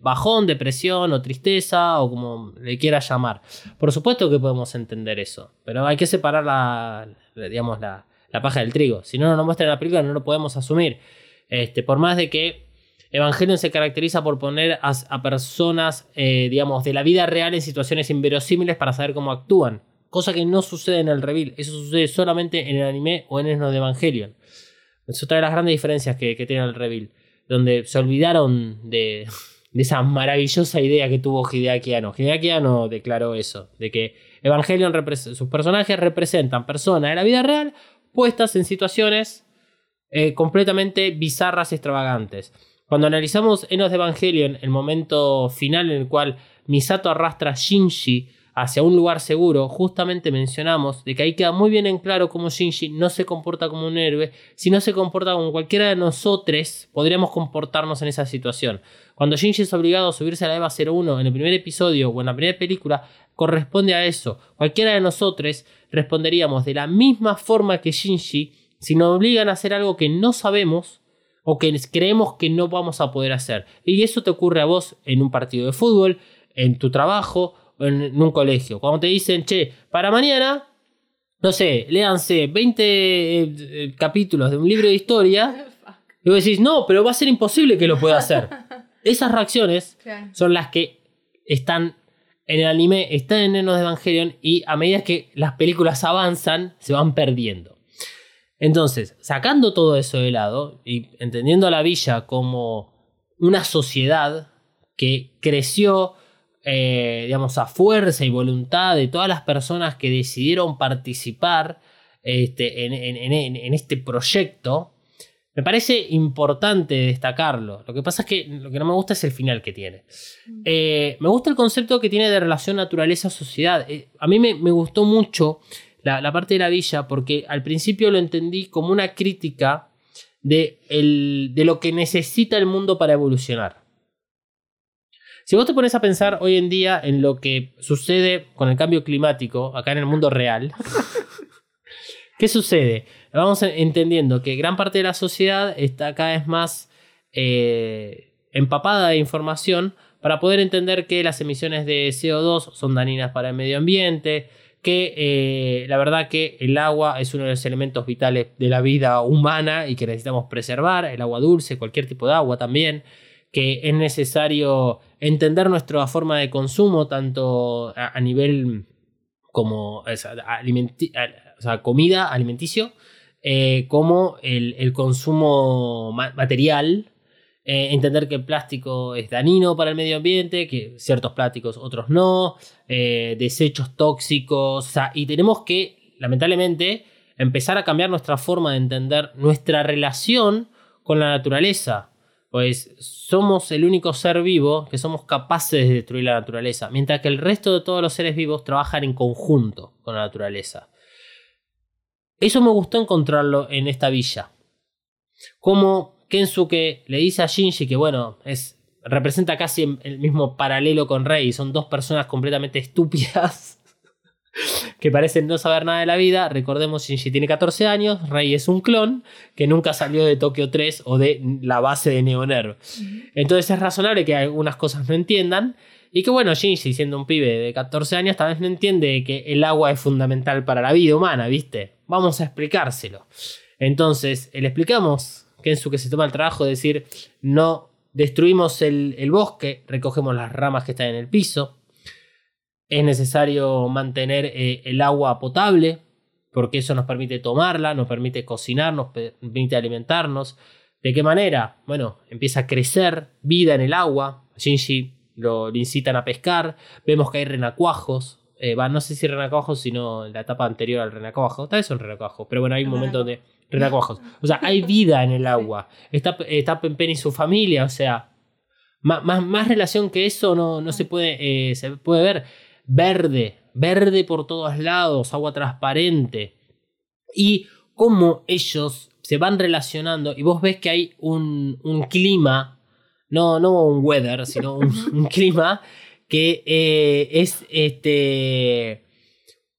[SPEAKER 2] bajón, depresión o tristeza o como le quieras llamar. Por supuesto que podemos entender eso, pero hay que separar la, la, la paja del trigo. Si no nos lo muestran en la película no lo podemos asumir. Este, por más de que Evangelion se caracteriza por poner a, personas, eh, digamos, de la vida real en situaciones inverosímiles para saber cómo actúan. Cosa que no sucede en el reveal. Eso sucede solamente en el anime o en el de Evangelion. Es otra de las grandes diferencias que, tiene el reveal. Donde se olvidaron de, de esa maravillosa idea que tuvo Hideaki Anno. Hideaki Anno declaró eso. De que Evangelion, sus personajes representan personas de la vida real puestas en situaciones eh, completamente bizarras y extravagantes. Cuando analizamos Enos de Evangelion, el momento final en el cual Misato arrastra a Shinji hacia un lugar seguro, justamente mencionamos de que ahí queda muy bien en claro cómo Shinji no se comporta como un héroe, sino se comporta como cualquiera de nosotros podríamos comportarnos en esa situación. Cuando Shinji es obligado a subirse a la EVA 01 en el primer episodio o en la primera película, corresponde a eso. Cualquiera de nosotros responderíamos de la misma forma que Shinji si nos obligan a hacer algo que no sabemos o que creemos que no vamos a poder hacer. Y eso te ocurre a vos en un partido de fútbol, en tu trabajo en, un colegio. Cuando te dicen, che, para mañana, no sé, léanse 20 eh, eh, capítulos de un libro de historia. Y vos decís, no, pero va a ser imposible que lo pueda hacer. Esas reacciones son las que están en el anime, están en Enos de Evangelion y a medida que las películas avanzan, se van perdiendo. Entonces, sacando todo eso de lado y entendiendo a la villa como una sociedad que creció, eh, digamos, a fuerza y voluntad de todas las personas que decidieron participar este, en, en- en- en este proyecto, me parece importante destacarlo. Lo que pasa es que lo que no me gusta es el final que tiene. Eh, me gusta el concepto que tiene de relación naturaleza-sociedad. Eh, a mí me, me gustó mucho la, la parte de la villa porque al principio lo entendí como una crítica de, el- de lo que necesita el mundo para evolucionar. Si vos te pones a pensar hoy en día en lo que sucede con el cambio climático acá en el mundo real, ¿qué sucede? Vamos entendiendo que gran parte de la sociedad está cada vez más eh, empapada de información para poder entender que las emisiones de CO2 son dañinas para el medio ambiente, que eh, la verdad que el agua es uno de los elementos vitales de la vida humana y que necesitamos preservar, el agua dulce, cualquier tipo de agua también, que es necesario entender nuestra forma de consumo, tanto a, nivel como o o sea, comida, alimenticio, eh, como el, el consumo ma- material, eh, entender que el plástico es dañino para el medio ambiente, que ciertos plásticos, otros no, eh, desechos tóxicos, y tenemos que, lamentablemente, empezar a cambiar nuestra forma de entender nuestra relación con la naturaleza. Pues somos el único ser vivo que somos capaces de destruir la naturaleza, mientras que el resto de todos los seres vivos trabajan en conjunto con la naturaleza. Eso me gustó encontrarlo en esta villa. Como Kensuke le dice a Shinji que, bueno, es, representa casi el mismo paralelo con Rei. Son dos personas completamente estúpidas que parecen no saber nada de la vida. Recordemos, Shinji tiene 14 años, Rei es un clon que nunca salió de Tokio 3 o de la base de Neonerv. Entonces es razonable que algunas cosas no entiendan. Y que bueno, Shinji, siendo un pibe de 14 años, tal vez no entiende que el agua es fundamental para la vida humana, ¿viste? Vamos a explicárselo. Entonces, le explicamos que su que se toma el trabajo de decir, no destruimos el, el bosque, recogemos las ramas que están en el piso. Es necesario mantener eh, el agua potable, porque eso nos permite tomarla, nos permite cocinar, nos permite alimentarnos. ¿De qué manera? Bueno, empieza a crecer vida en el agua. Shinji lo, incitan a pescar. Vemos que hay renacuajos. Eh, no sé si renacuajos, sino la etapa anterior al renacuajo. Tal vez son renacuajos, pero bueno, hay un momento donde. Renacuajos. O sea, hay vida en el agua. Está, está Pempen y su familia, o sea. Más, más, relación que eso no, no se, puede, eh, se puede ver. Verde, verde por todos lados, agua transparente. Y cómo ellos se van relacionando y vos ves que hay un, un clima no, no un weather, sino un, clima que eh, es este,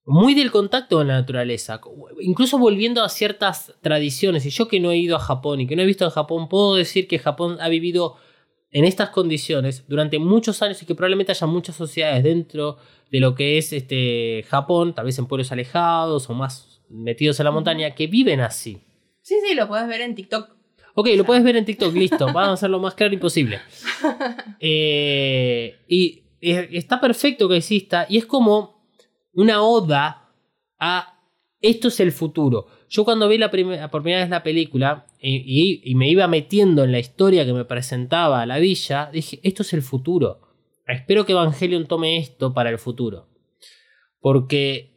[SPEAKER 2] muy del contacto con la naturaleza, incluso volviendo a ciertas tradiciones. Y yo que no he ido a Japón y que no he visto en Japón, puedo decir que Japón ha vivido en estas condiciones durante muchos años y que probablemente haya muchas sociedades dentro de lo que es este Japón, tal vez en pueblos alejados o más metidos en la montaña, que viven así.
[SPEAKER 3] Sí, sí, lo puedes ver en TikTok.
[SPEAKER 2] Ok, lo puedes ver en TikTok, listo. Vamos a hacerlo más claro imposible. Eh, y está perfecto que exista. Y es como una oda a esto es el futuro. Yo cuando vi la por primera vez la película y, y, me iba metiendo en la historia que me presentaba la villa, dije, esto es el futuro. Espero que Evangelion tome esto para el futuro. Porque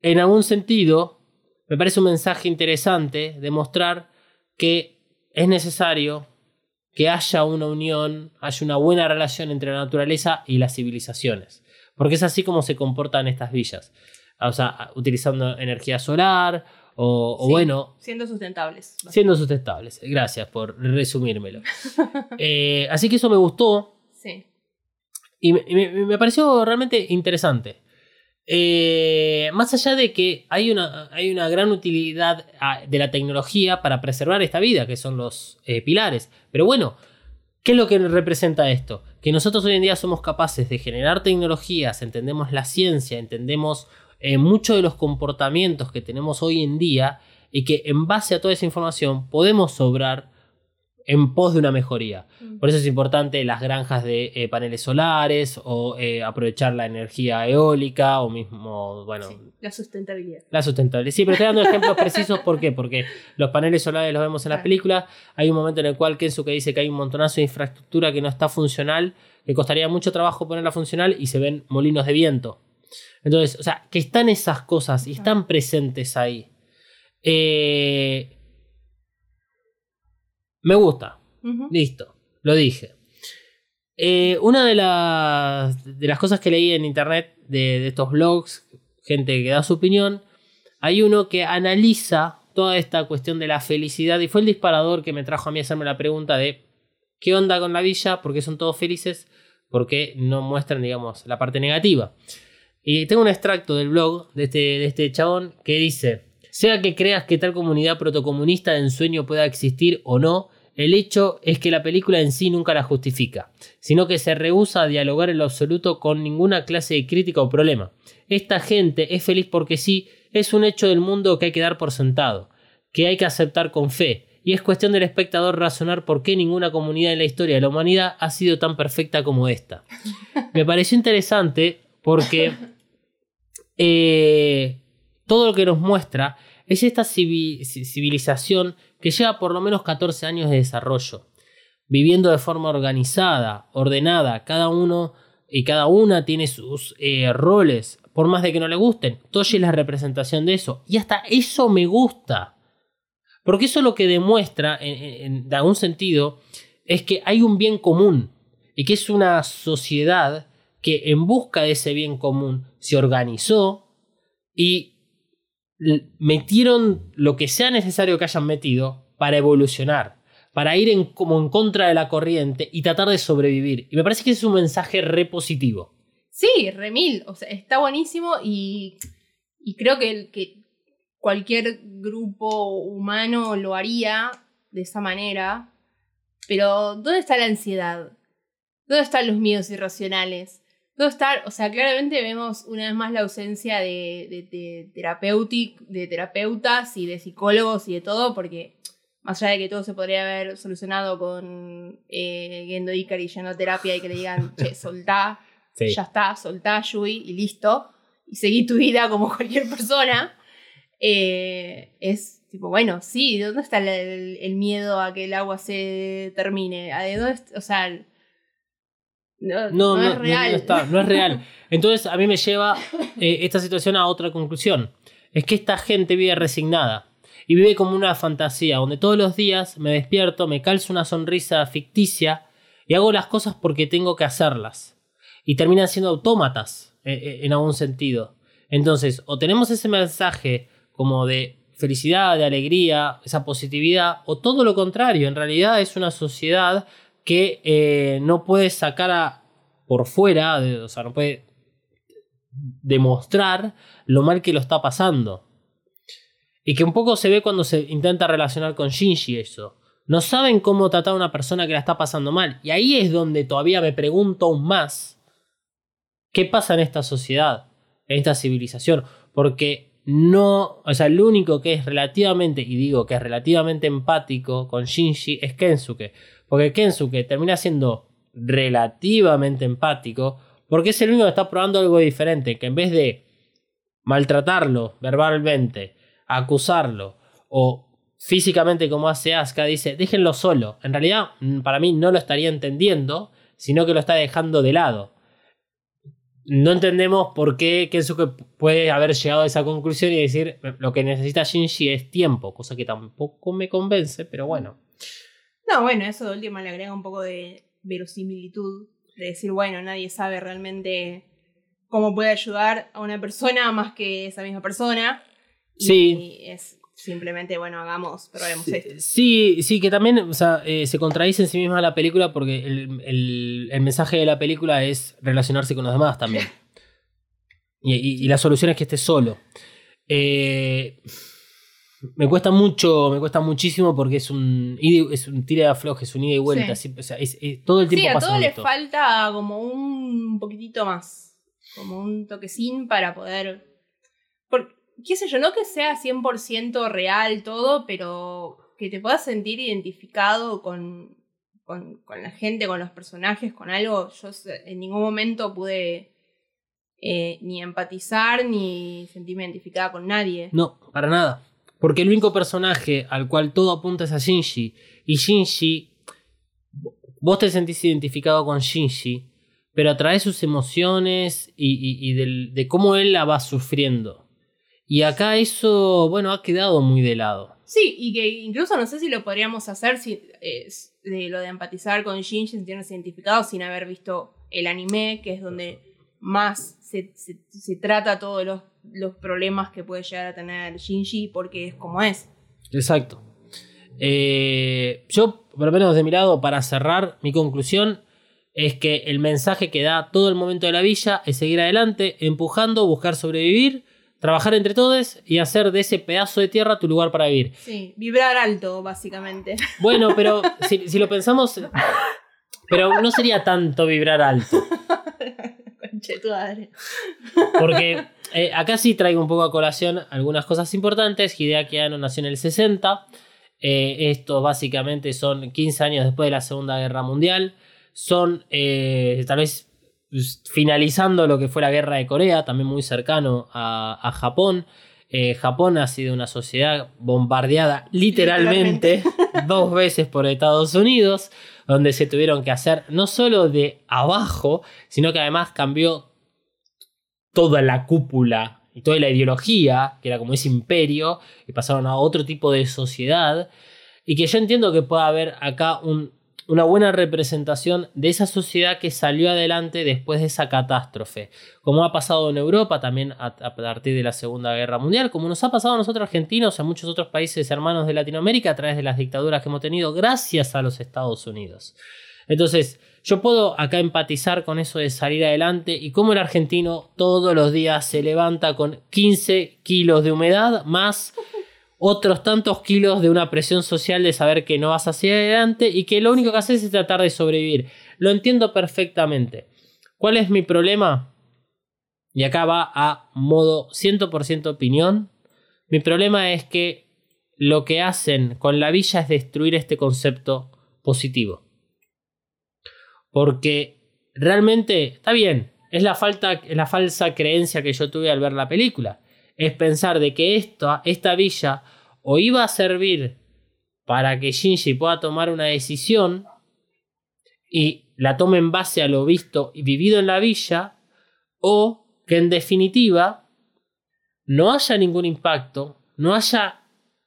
[SPEAKER 2] en algún sentido me parece un mensaje interesante demostrar que es necesario que haya una unión, haya una buena relación entre la naturaleza y las civilizaciones. Porque es así como se comportan estas villas. O sea, utilizando energía solar o, bueno...
[SPEAKER 3] Siendo sustentables.
[SPEAKER 2] Siendo sustentables. Gracias por resumírmelo. Eh, así que eso me gustó.
[SPEAKER 3] Sí.
[SPEAKER 2] Y me pareció realmente interesante. Eh, más allá de que hay una, hay una gran utilidad ah, de la tecnología para preservar esta vida, que son los eh, pilares. Pero bueno, ¿qué es lo que representa esto? Que nosotros hoy en día somos capaces de generar tecnologías, entendemos la ciencia, entendemos eh, muchos de los comportamientos que tenemos hoy en día y que en base a toda esa información podemos obrar en pos de una mejoría. Mm. Por eso es importante las granjas de eh, paneles solares o eh, aprovechar la energía eólica o mismo, bueno...
[SPEAKER 3] la sustentabilidad.
[SPEAKER 2] La sustentabilidad. Sí, pero estoy dando ejemplos precisos. ¿Por qué? Porque los paneles solares los vemos en la película. Hay un momento en el cual Kensuke dice que hay un montonazo de infraestructura que no está funcional, que costaría mucho trabajo ponerla funcional y se ven molinos de viento. Entonces, o sea, que están esas cosas y están presentes ahí. Eh, me gusta. Listo, lo dije. Eh, una de las, de las cosas que leí en internet de, estos blogs, gente que da su opinión, hay uno que analiza toda esta cuestión de la felicidad y fue el disparador que me trajo a mí a hacerme la pregunta de qué onda con la villa, por qué son todos felices, por qué no muestran, digamos, la parte negativa. Y tengo un extracto del blog de este, de este chabón que dice, sea que creas que tal comunidad protocomunista de ensueño pueda existir o no, el hecho es que la película en sí nunca la justifica, sino que se rehúsa a dialogar en lo absoluto con ninguna clase de crítica o problema. Esta gente es feliz porque sí, es un hecho del mundo que hay que dar por sentado, que hay que aceptar con fe, y es cuestión del espectador razonar por qué ninguna comunidad en la historia de la humanidad ha sido tan perfecta como esta. Me pareció interesante porque eh, todo lo que nos muestra es esta civilización que lleva por lo menos 14 años de desarrollo, viviendo de forma organizada, ordenada, cada uno y cada una tiene sus eh, roles, por más de que no le gusten. Toshi es la representación de eso. Y hasta eso me gusta. Porque eso lo que demuestra, en, en, en algún sentido, es que hay un bien común. Y que es una sociedad que en busca de ese bien común se organizó y metieron lo que sea necesario que hayan metido para evolucionar, para ir en, como en contra de la corriente y tratar de sobrevivir. Y me parece que es un mensaje re positivo.
[SPEAKER 3] Sí, remil. O sea, está buenísimo y, y creo que, que cualquier grupo humano lo haría de esa manera. Pero, ¿dónde está la ansiedad? ¿Dónde están los miedos irracionales? ¿Dónde está? O sea, claramente vemos una vez más la ausencia de, de, de, terapeutic, de terapeutas y de psicólogos y de todo, porque más allá de que todo se podría haber solucionado con eh, Gendo Ikari yendo terapia y que le digan, che, soltá,
[SPEAKER 2] Sí.
[SPEAKER 3] ya está, soltá, Yui, y listo, y seguí tu vida como cualquier persona, eh, es tipo, bueno, sí, ¿de dónde está el, miedo a que el agua se termine? ¿A ¿De dónde o sea, no,
[SPEAKER 2] No, no,
[SPEAKER 3] es real.
[SPEAKER 2] no está, no es real. Entonces a mí me lleva eh, esta situación a otra conclusión. Es que esta gente vive resignada y vive como una fantasía, donde todos los días me despierto, me calzo una sonrisa ficticia y hago las cosas porque tengo que hacerlas. Y terminan siendo autómatas eh, eh, en algún sentido. Entonces, o tenemos ese mensaje como de felicidad, de alegría, esa positividad, o todo lo contrario, en realidad es una sociedad que eh, no puede sacar a, por fuera, de- o sea, no puede demostrar lo mal que lo está pasando. Y que un poco se ve cuando se intenta relacionar con Shinji eso. No saben cómo tratar a una persona que la está pasando mal. Y ahí es donde todavía me pregunto aún más. ¿Qué pasa en esta sociedad? En esta civilización. Porque no. O sea, el único que es relativamente. Y digo que es relativamente empático con Shinji es Kensuke. Porque Kensuke termina siendo relativamente empático. Porque es el único que está probando algo diferente. Que en vez de maltratarlo verbalmente, acusarlo o físicamente como hace Asuka, dice, déjenlo solo. En realidad, mm, para mí no lo estaría entendiendo, sino que lo está dejando de lado. No entendemos por qué Kensuke puede haber llegado a esa conclusión y decir, lo que necesita Shinji es tiempo, cosa que tampoco me convence, pero bueno.
[SPEAKER 3] No, bueno, eso de última le agrega un poco de verosimilitud. De decir, bueno, nadie sabe realmente cómo puede ayudar a una persona más que esa misma persona. Y
[SPEAKER 2] Sí.
[SPEAKER 3] es simplemente, bueno, hagamos, probemos esto.
[SPEAKER 2] Sí, sí, que también o sea, eh, se contradice en sí misma la película porque el, el- el mensaje de la película es relacionarse con los demás también. Y, y- y la solución es que estés solo. Eh, me cuesta mucho, me cuesta muchísimo porque es un, es un tira de afloje, es un ida y vuelta.
[SPEAKER 3] Sí.
[SPEAKER 2] así, o sea, es- es- todo el tiempo
[SPEAKER 3] Sí, a
[SPEAKER 2] pasa
[SPEAKER 3] todo le falta como un poquitito más. Como un toquecín para poder. Por, qué sé yo, no que sea 100% real todo, pero que te puedas sentir identificado con, con, con la gente, con los personajes, con algo. Yo en ningún momento pude eh, ni empatizar ni sentirme identificada con nadie.
[SPEAKER 2] No, para nada. Porque el único personaje al cual todo apunta es a Shinji. Y Shinji. Vos te sentís identificado con Shinji. Pero a través de sus emociones y, de cómo él la va sufriendo. Y acá eso, bueno, ha quedado muy de lado.
[SPEAKER 3] Sí, y que incluso no sé si lo podríamos hacer eh, de lo de empatizar con Shinji, sentirnos identificados sin haber visto el anime, que es donde más se, se- se trata todos los, los problemas que puede llegar a tener Shinji, porque es como es.
[SPEAKER 2] Exacto. Eh, yo, por lo menos de mi lado, para cerrar, mi conclusión es que el mensaje que da todo el momento de la villa es seguir adelante, empujando, buscar sobrevivir, trabajar entre todos y hacer de ese pedazo de tierra tu lugar para vivir.
[SPEAKER 3] Sí, vibrar alto, básicamente.
[SPEAKER 2] Bueno, pero si, si lo pensamos, pero no sería tanto vibrar alto,
[SPEAKER 3] Conche tu madre.
[SPEAKER 2] porque eh, acá sí traigo un poco a colación algunas cosas importantes. Hideaki Anno nació en el 60. Eh, esto básicamente son 15 años después de la Segunda Guerra Mundial. Son eh, tal vez pues, finalizando lo que fue la Guerra de Corea, también muy cercano a, a Japón. Eh, Japón ha sido una sociedad bombardeada literalmente, dos veces por Estados Unidos, donde se tuvieron que hacer no solo de abajo, sino que además cambió toda la cúpula y toda la ideología, que era como ese imperio, y pasaron a otro tipo de sociedad, y que yo entiendo que pueda haber acá un una buena representación de esa sociedad que salió adelante después de esa catástrofe, como ha pasado en Europa también a, partir de la Segunda Guerra Mundial, como nos ha pasado a nosotros argentinos, a muchos otros países hermanos de Latinoamérica a través de las dictaduras que hemos tenido gracias a los Estados Unidos. Entonces, yo puedo acá empatizar con eso de salir adelante y cómo el argentino todos los días se levanta con 15 kilos de humedad más otros tantos kilos de una presión social de saber que no vas hacia adelante y que lo único que haces es tratar de sobrevivir. Lo entiendo perfectamente. ¿Cuál es mi problema? Y acá va a modo 100% opinión. Mi problema es que lo que hacen con la villa es destruir este concepto positivo. Porque realmente está bien, es la, falta, la falsa creencia que yo tuve al ver la película. Es pensar de que esta villa o iba a servir para que Shinji pueda tomar una decisión y la tome en base a lo visto y vivido en la villa, o que en definitiva no haya ningún impacto, no haya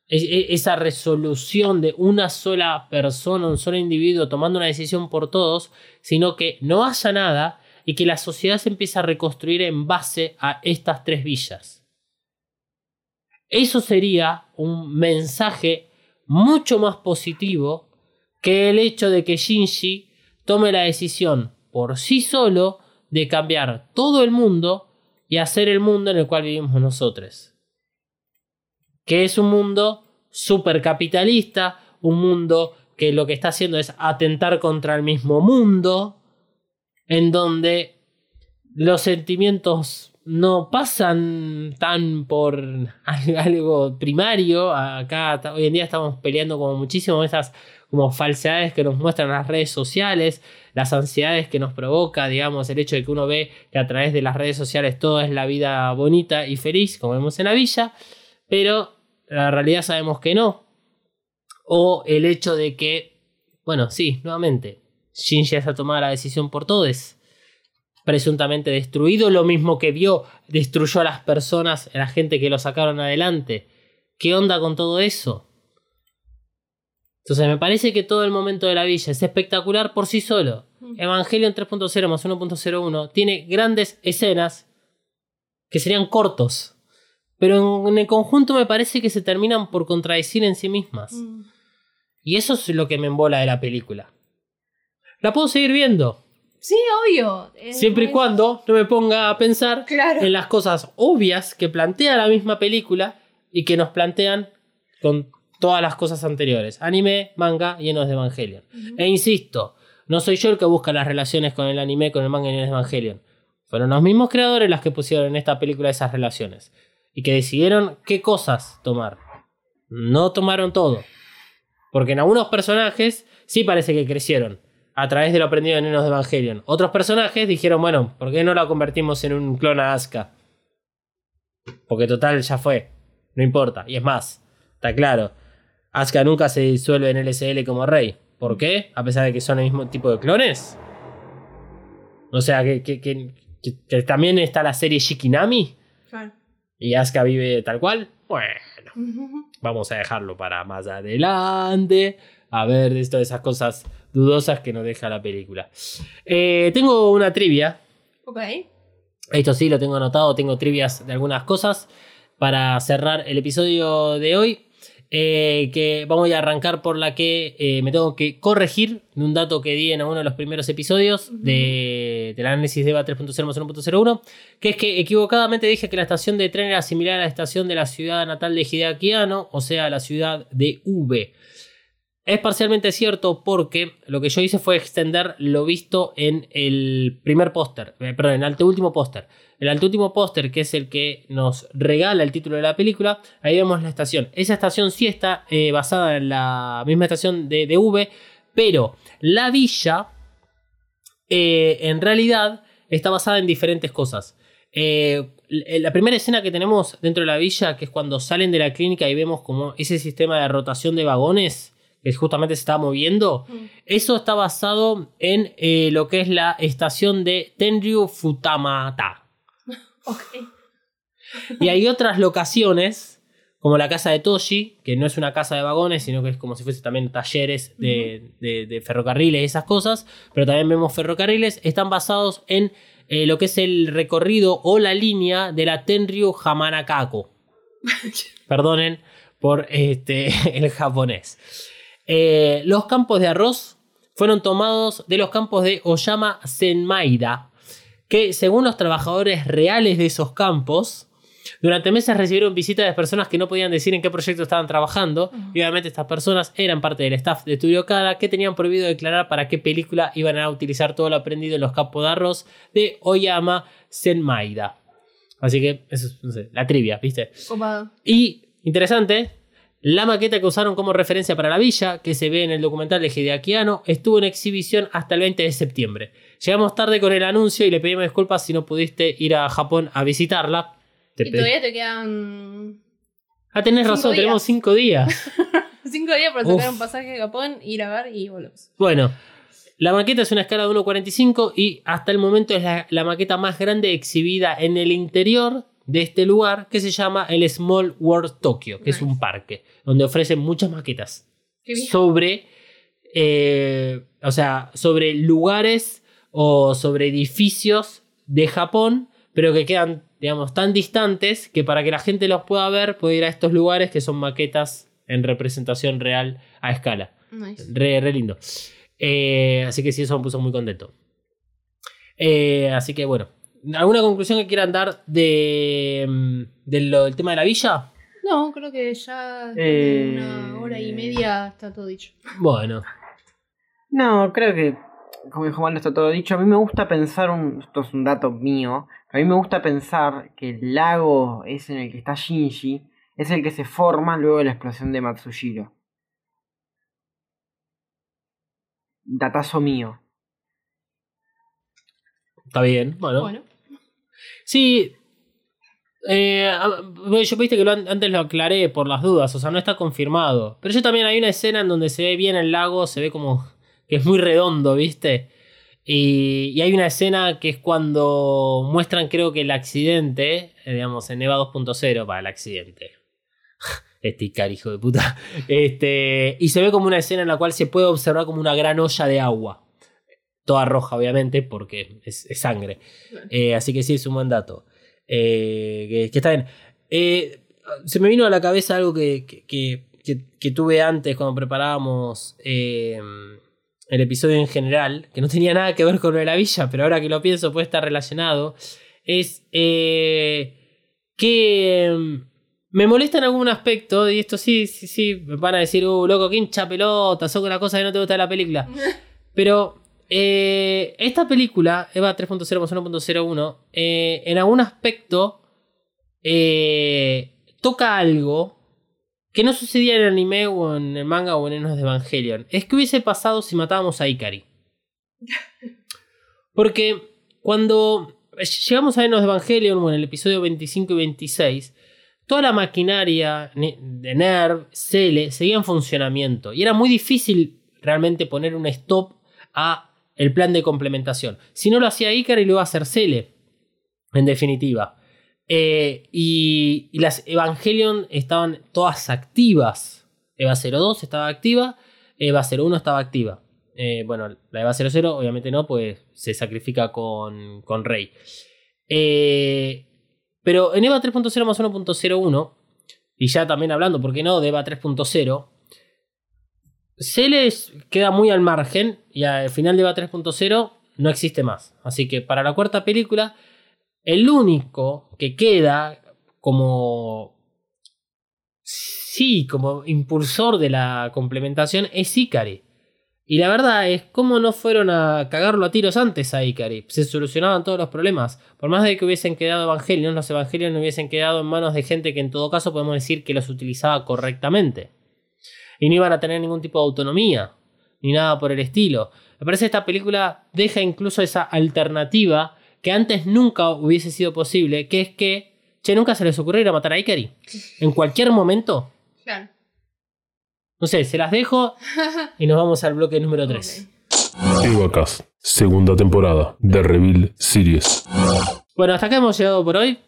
[SPEAKER 2] e, e, esa resolución de una sola persona, un solo individuo tomando una decisión por todos, sino que no haya nada y que la sociedad se empiece a reconstruir en base a estas tres villas. Eso sería un mensaje mucho más positivo que el hecho de que Shinji tome la decisión por sí solo de cambiar todo el mundo y hacer el mundo en el cual vivimos nosotros. Que es un mundo supercapitalista, un mundo que lo que está haciendo es atentar contra el mismo mundo, en donde los sentimientos no pasan tan por algo primario. Acá hoy en día estamos peleando como muchísimo esas como falsedades que nos muestran las redes sociales, las ansiedades que nos provoca, digamos, el hecho de que uno ve que a través de las redes sociales todo es la vida bonita y feliz, como vemos en la villa, pero la realidad sabemos que no. O el hecho de que, bueno, sí, nuevamente, Shinji ha tomado la decisión por todos presuntamente destruido, lo mismo que vio, destruyó a las personas, a la gente que lo sacaron adelante. ¿Qué onda con todo eso? Entonces me parece que todo el momento de la villa es espectacular por sí solo. Mm. Evangelion 3.0 más 1.01 tiene grandes escenas que serían cortos, pero en el conjunto me parece que se terminan por contradecir en sí mismas. Mm. Y eso es lo que me embola de la película. La puedo seguir viendo,
[SPEAKER 3] Sí, obvio.
[SPEAKER 2] Siempre y cuando no me ponga a pensar en las cosas obvias que plantea la misma película y que nos plantean con todas las cosas anteriores. Anime, manga llenos de Evangelion. E insisto, no soy yo el que busca las relaciones con el anime, con el manga y el Evangelion. Fueron los mismos creadores las que pusieron en esta película esas relaciones. Y que decidieron qué cosas tomar. No tomaron todo. Porque en algunos personajes sí parece que crecieron a través de lo aprendido en Enos de Evangelion. Otros personajes dijeron, bueno, ¿por qué no la convertimos en un clon a Asuka? Porque total ya fue. No importa. Y es más, está claro. Asuka nunca se disuelve en LSL como rey. ¿Por qué? A pesar de que son el mismo tipo de clones. O sea, que, que, también está la serie Shikinami. Claro. Y Asuka vive tal cual. Bueno, vamos a dejarlo para más adelante. A ver, esto de esas cosas dudosas que nos deja la película. Eh, tengo una trivia.
[SPEAKER 3] Ok.
[SPEAKER 2] Esto sí lo tengo anotado, tengo trivias de algunas cosas para cerrar el episodio de hoy. Eh, que vamos a arrancar por la que eh, me tengo que corregir de un dato que di en uno de los primeros episodios de, del análisis de EVA 3.0 1.01, que es que equivocadamente dije que la estación de tren era similar a la estación de la ciudad natal de Hideaki Anno, o sea, la ciudad de V. Es parcialmente cierto porque lo que yo hice fue extender lo visto en el primer póster, eh, perdón, en el último póster. El último póster, que es el que nos regala el título de la película, ahí vemos la estación. Esa estación sí está eh, basada en la misma estación de, V, pero la villa eh, en realidad está basada en diferentes cosas. La primera escena que tenemos dentro de la villa, que es cuando salen de la clínica y vemos como ese sistema de rotación de vagones, que justamente se está moviendo,
[SPEAKER 3] Mm.
[SPEAKER 2] eso está basado en eh, lo que es la estación de Tenryu Futamata.
[SPEAKER 3] Ok.
[SPEAKER 2] Y hay otras locaciones, como la casa de Toshi, que no es una casa de vagones, sino que es como si fuese también talleres de, de- de ferrocarriles y esas cosas, pero también vemos ferrocarriles, están basados en eh, lo que es el recorrido o la línea de la Tenryu Hamanakako. Perdonen por este, el japonés. Eh, los campos de arroz fueron tomados de los campos de Oyama Senmaida, que según los trabajadores reales de esos campos, durante meses recibieron visitas de personas que no podían decir en qué proyecto estaban trabajando, y obviamente estas personas eran parte del staff de Studio Kara que tenían prohibido declarar para qué película iban a utilizar todo lo aprendido en los campos de arroz de Oyama Senmaida. Así que, eso es no sé, la trivia, ¿viste? Y, interesante, la maqueta que usaron como referencia para la villa, que se ve en el documental de Hideaki Anno, estuvo en exhibición hasta el 20 de septiembre. Llegamos tarde con el anuncio y le pedimos disculpas si no pudiste ir a Japón a visitarla. Te
[SPEAKER 3] Y todavía te quedan
[SPEAKER 2] Ah, tenés
[SPEAKER 3] cinco
[SPEAKER 2] razón,
[SPEAKER 3] días.
[SPEAKER 2] tenemos cinco días.
[SPEAKER 3] cinco días para
[SPEAKER 2] Uf.
[SPEAKER 3] sacar un pasaje a Japón, ir a ver y volvemos.
[SPEAKER 2] Bueno, la maqueta es una escala de 1.45 y hasta el momento es la, la maqueta más grande exhibida en el interior de este lugar que se llama el Small World Tokyo, que es un parque donde ofrecen muchas maquetas. Sobre, eh, o sea, sobre lugares o sobre edificios de Japón, pero que quedan, digamos, tan distantes que para que la gente los pueda ver puede ir a estos lugares que son maquetas en representación real a escala.
[SPEAKER 3] Nice.
[SPEAKER 2] Re, re lindo. Eh, así que sí, eso me puso muy contento. Eh, así que bueno, ¿alguna conclusión que quieran dar de, mm, de lo- del tema de la villa?
[SPEAKER 3] No, creo que ya
[SPEAKER 4] Eh,
[SPEAKER 3] en una hora y media está todo dicho.
[SPEAKER 2] Bueno,
[SPEAKER 4] No, creo que, como dijo Juan, está todo dicho. A mí me gusta pensar, un, esto es un dato mío, a mí me gusta pensar que el lago es en el que está Shinji, es el que se forma luego de la explosión de Matsushiro. Datazo mío.
[SPEAKER 2] está bien. Bueno,
[SPEAKER 3] Bueno,
[SPEAKER 2] Sí. eh, yo viste que antes lo aclaré por las dudas, o sea, no está confirmado. Pero yo también hay una escena en donde se ve bien el lago, se ve como que es muy redondo, ¿viste? Y, y hay una escena que es cuando muestran, creo que el accidente, eh, digamos, en EVA 2.0, para el accidente. Ikari, hijo de puta. Este, y se ve como una escena en la cual se puede observar como una gran olla de agua. Toda roja, obviamente, porque es, es sangre. Eh, así que sí, es un buen dato. Eh, que, que está bien. Eh, se me vino a la cabeza algo que, que, que- tuve antes cuando preparábamos eh, el episodio en general, que no tenía nada que ver con lo de la villa, pero ahora que lo pienso puede estar relacionado. Es eh, que mm, me molesta en algún aspecto, y esto sí, sí, sí, me van a decir, uh, loco, que hincha pelota, son las cosas que no te gusta de la película. Pero eh, esta película, Eva 3.0 más 1.01, eh, en algún aspecto eh, toca algo que no sucedía en el anime o en el manga o en Enos de Evangelion. Es que hubiese pasado si matábamos a Ikari. Porque cuando llegamos a Enos de Evangelion o en el episodio 25 y 26, toda la maquinaria de NERV, Cele, seguía en funcionamiento. Y era muy difícil realmente poner un stop a el plan de complementación. Si no lo hacía Ikari, lo iba a hacer Cele. En definitiva. Eh, y, las Evangelion estaban todas activas. Eva 02 estaba activa, Eva 01 estaba activa. Eh, bueno, la Eva 00 obviamente no, pues se sacrifica con, con Rey. Eh, pero en EVA 3.0 más 1.01, y ya también hablando, ¿por qué no?, de EVA 3.0, se les queda muy al margen y al final de EVA 3.0 no existe más. Así que para la cuarta película, el único que queda como... Sí, como impulsor de la complementación es Ikari. Y la verdad es, ¿cómo no fueron a cagarlo a tiros antes a Ikari? Se solucionaban todos los problemas. Por más de que hubiesen quedado Evangelion, los Evangelion no hubiesen quedado en manos de gente que en todo caso podemos decir que los utilizaba correctamente. Y no iban a tener ningún tipo de autonomía, ni nada por el estilo. Me parece que esta película deja incluso esa alternativa que antes nunca hubiese sido posible, que es que, che, nunca se les ocurrió ir a matar a Ikari. En cualquier momento.
[SPEAKER 3] Claro.
[SPEAKER 2] No sé, se las dejo y nos vamos al bloque número 3.
[SPEAKER 3] Ok.
[SPEAKER 1] Evacast, segunda temporada de Reveal Series.
[SPEAKER 2] Bueno, hasta acá hemos llegado por hoy.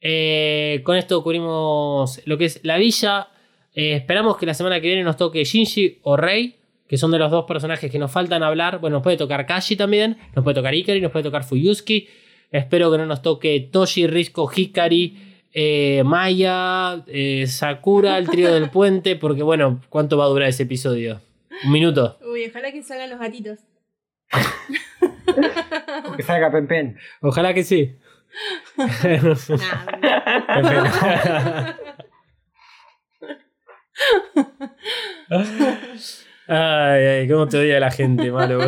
[SPEAKER 2] Eh, con esto cubrimos lo que es la villa. Eh, esperamos que la semana que viene nos toque Shinji o Rei, que son de los dos personajes que nos faltan hablar. Bueno, nos puede tocar Kashi también, nos puede tocar Ikari, nos puede tocar Fuyusuki. Espero que no nos toque Toshi, Risco, Hikari, eh, Maya, eh, Sakura, el trío del puente, porque bueno, ¿cuánto va a durar ese episodio? Un minuto.
[SPEAKER 3] Uy, ojalá que salgan los gatitos.
[SPEAKER 4] Que salga Pen Pen.
[SPEAKER 2] Ojalá que sí.
[SPEAKER 3] Nah,
[SPEAKER 2] Ay, ay, cómo te odia la gente, malo.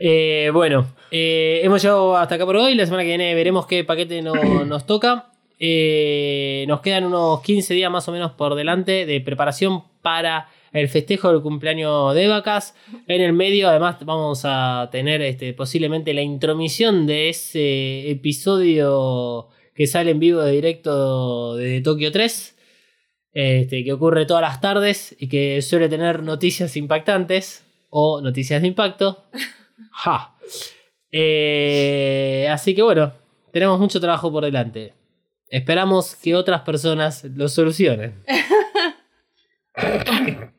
[SPEAKER 2] Eh, bueno, eh, hemos llegado hasta acá por hoy. La semana que viene veremos qué paquete no- nos toca. Eh, nos quedan unos 15 días más o menos por delante de preparación para el festejo del cumpleaños de Vacas. En el medio, además, vamos a tener este, posiblemente la intromisión de ese episodio que sale en vivo de directo de Tokio 3. Este, que ocurre todas las tardes y que suele tener noticias impactantes o noticias de impacto. Ja. Eh, así que bueno, tenemos mucho trabajo por delante. Esperamos que otras personas lo solucionen.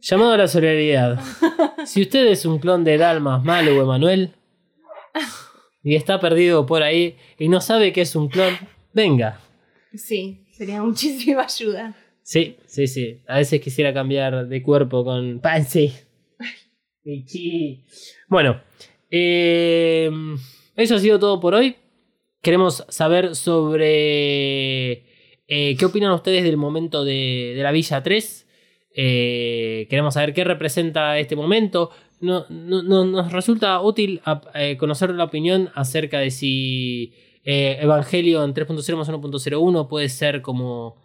[SPEAKER 2] Llamado a la solidaridad. Si usted es un clon de Dalmas, Malo o Emanuel y está perdido por ahí y no sabe que es un clon, venga.
[SPEAKER 3] Sí, sería muchísima ayuda.
[SPEAKER 2] Sí, sí, sí. A veces quisiera cambiar de cuerpo con Pansy. Bueno, eh, eso ha sido todo por hoy. Queremos saber sobre eh, qué opinan ustedes del momento de, de la Villa 3. Eh, queremos saber qué representa este momento. No, no- no- nos resulta útil eh, conocer la opinión acerca de si eh, Evangelion 3.0 más 1.01 puede ser como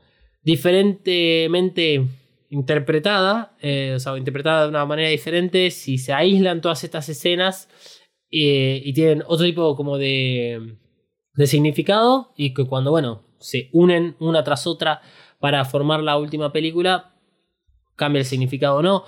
[SPEAKER 2] diferentemente interpretada, eh, o sea, interpretada de una manera diferente, si se aíslan todas estas escenas eh, y tienen otro tipo como de, de significado y que cuando, bueno, se unen una tras otra para formar la última película, cambia el significado o no.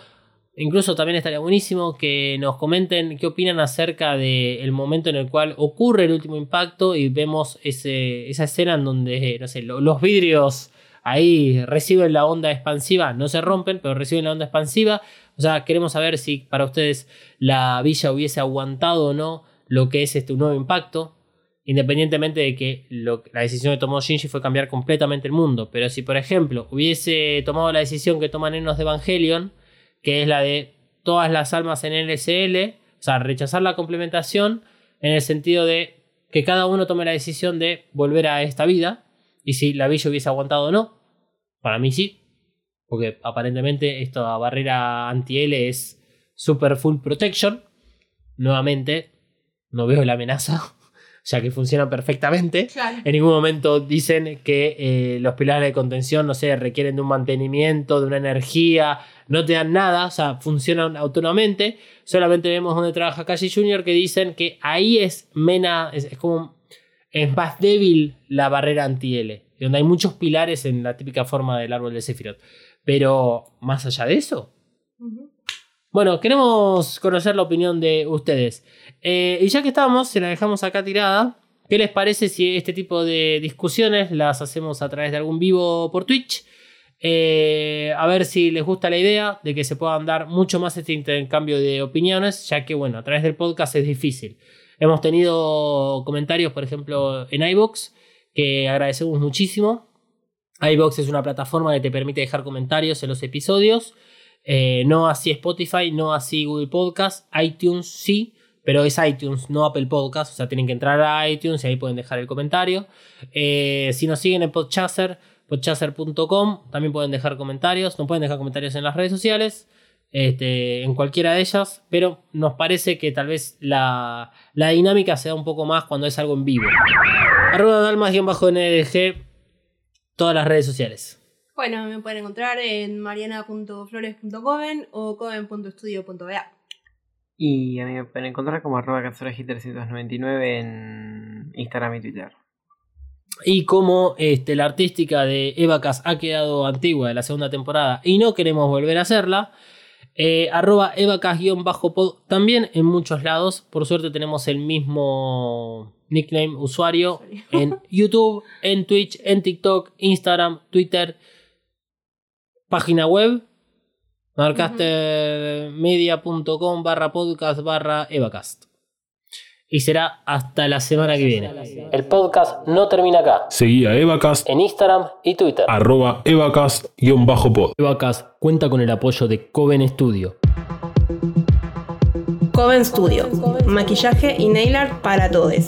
[SPEAKER 2] Incluso también estaría buenísimo que nos comenten qué opinan acerca del momento en el cual ocurre el último impacto y vemos esa escena en donde, no sé, lo- los vidrios ahí reciben la onda expansiva, no se rompen, pero reciben la onda expansiva. O sea, queremos saber si para ustedes la villa hubiese aguantado o no lo que es este nuevo impacto, independientemente de que la decisión que tomó Shinji fue cambiar completamente el mundo. Pero si, por ejemplo, hubiese tomado la decisión que toman Enos de Evangelion, que es la de todas las almas en LSL, o sea, rechazar la complementación en el sentido de que cada uno tome la decisión de volver a esta vida y si la villa hubiese aguantado o no. Para mí sí, porque aparentemente esta barrera anti-L es super full protection. Nuevamente, no veo la amenaza, ya que funciona perfectamente.
[SPEAKER 3] Claro.
[SPEAKER 2] En ningún momento dicen que eh, los pilares de contención, no sé, requieren de un mantenimiento, de una energía, no te dan nada, o sea, funcionan autónomamente. Solamente vemos donde trabaja Kashi Jr. que dicen que ahí es mena, es, es como, es más débil la barrera anti-L, donde hay muchos pilares en la típica forma del árbol de Sephiroth. Pero, más allá de eso, bueno, queremos conocer la opinión de ustedes. Eh, y ya que estamos, se la dejamos acá tirada. ¿Qué les parece si este tipo de discusiones las hacemos a través de algún vivo por Twitch? Eh, a ver si les gusta la idea de que se puedan dar mucho más este intercambio de opiniones, ya que, bueno, a través del podcast es difícil. Hemos tenido comentarios, por ejemplo, en iBox, que agradecemos muchísimo. iBox es una plataforma que te permite dejar comentarios en los episodios. Eh, no así Spotify, no así Google Podcast, iTunes sí, pero es iTunes, no Apple Podcast, o sea, tienen que entrar a iTunes y ahí pueden dejar el comentario. Eh, si nos siguen en Podchaser, podchaser.com, también pueden dejar comentarios, no pueden dejar comentarios en las redes sociales, este, en cualquiera de ellas, pero nos parece que tal vez la, la dinámica se da un poco más cuando es algo en vivo. Arroba dalmas-ndg, todas las redes sociales.
[SPEAKER 3] Bueno, me pueden encontrar en mariana.flores.coven o coven.estudio.ba.
[SPEAKER 4] Y a mí me pueden encontrar como arroba 399 en Instagram y Twitter.
[SPEAKER 2] Y como este, la artística de Evacas ha quedado antigua de la segunda temporada y no queremos volver a hacerla, eh, arroba evacas-pod también en muchos lados. Por suerte tenemos el mismo nickname usuario en YouTube, en Twitch, en TikTok, Instagram, Twitter, página web marcastermedia.com barra podcast barra evacast. Y será hasta la semana que viene. El podcast no termina acá.
[SPEAKER 1] Seguí a Evacast,
[SPEAKER 2] En Instagram y Twitter.
[SPEAKER 1] arroba evacast-pod.
[SPEAKER 2] Evacast cuenta con el apoyo de Coven Studio.
[SPEAKER 3] Coven Studio. Maquillaje y nail art para todos.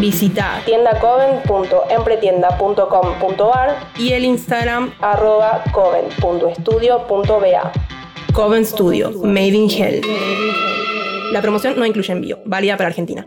[SPEAKER 3] Visita tiendacoven.empretienda.com.ar y el Instagram arroba coven.estudio.ba. Coven Studio, Made in Hell. La promoción no incluye envío, válida para Argentina.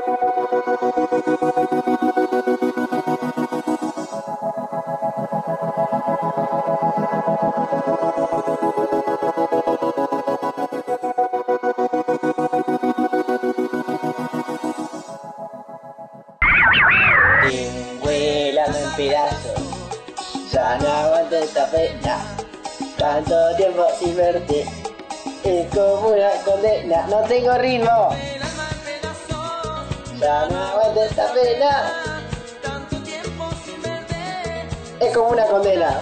[SPEAKER 6] Ya no aguanto esta pena. Tanto tiempo sin verte. Es como una condena. No tengo ritmo. Ya no aguanto esta pena. Es como una condena.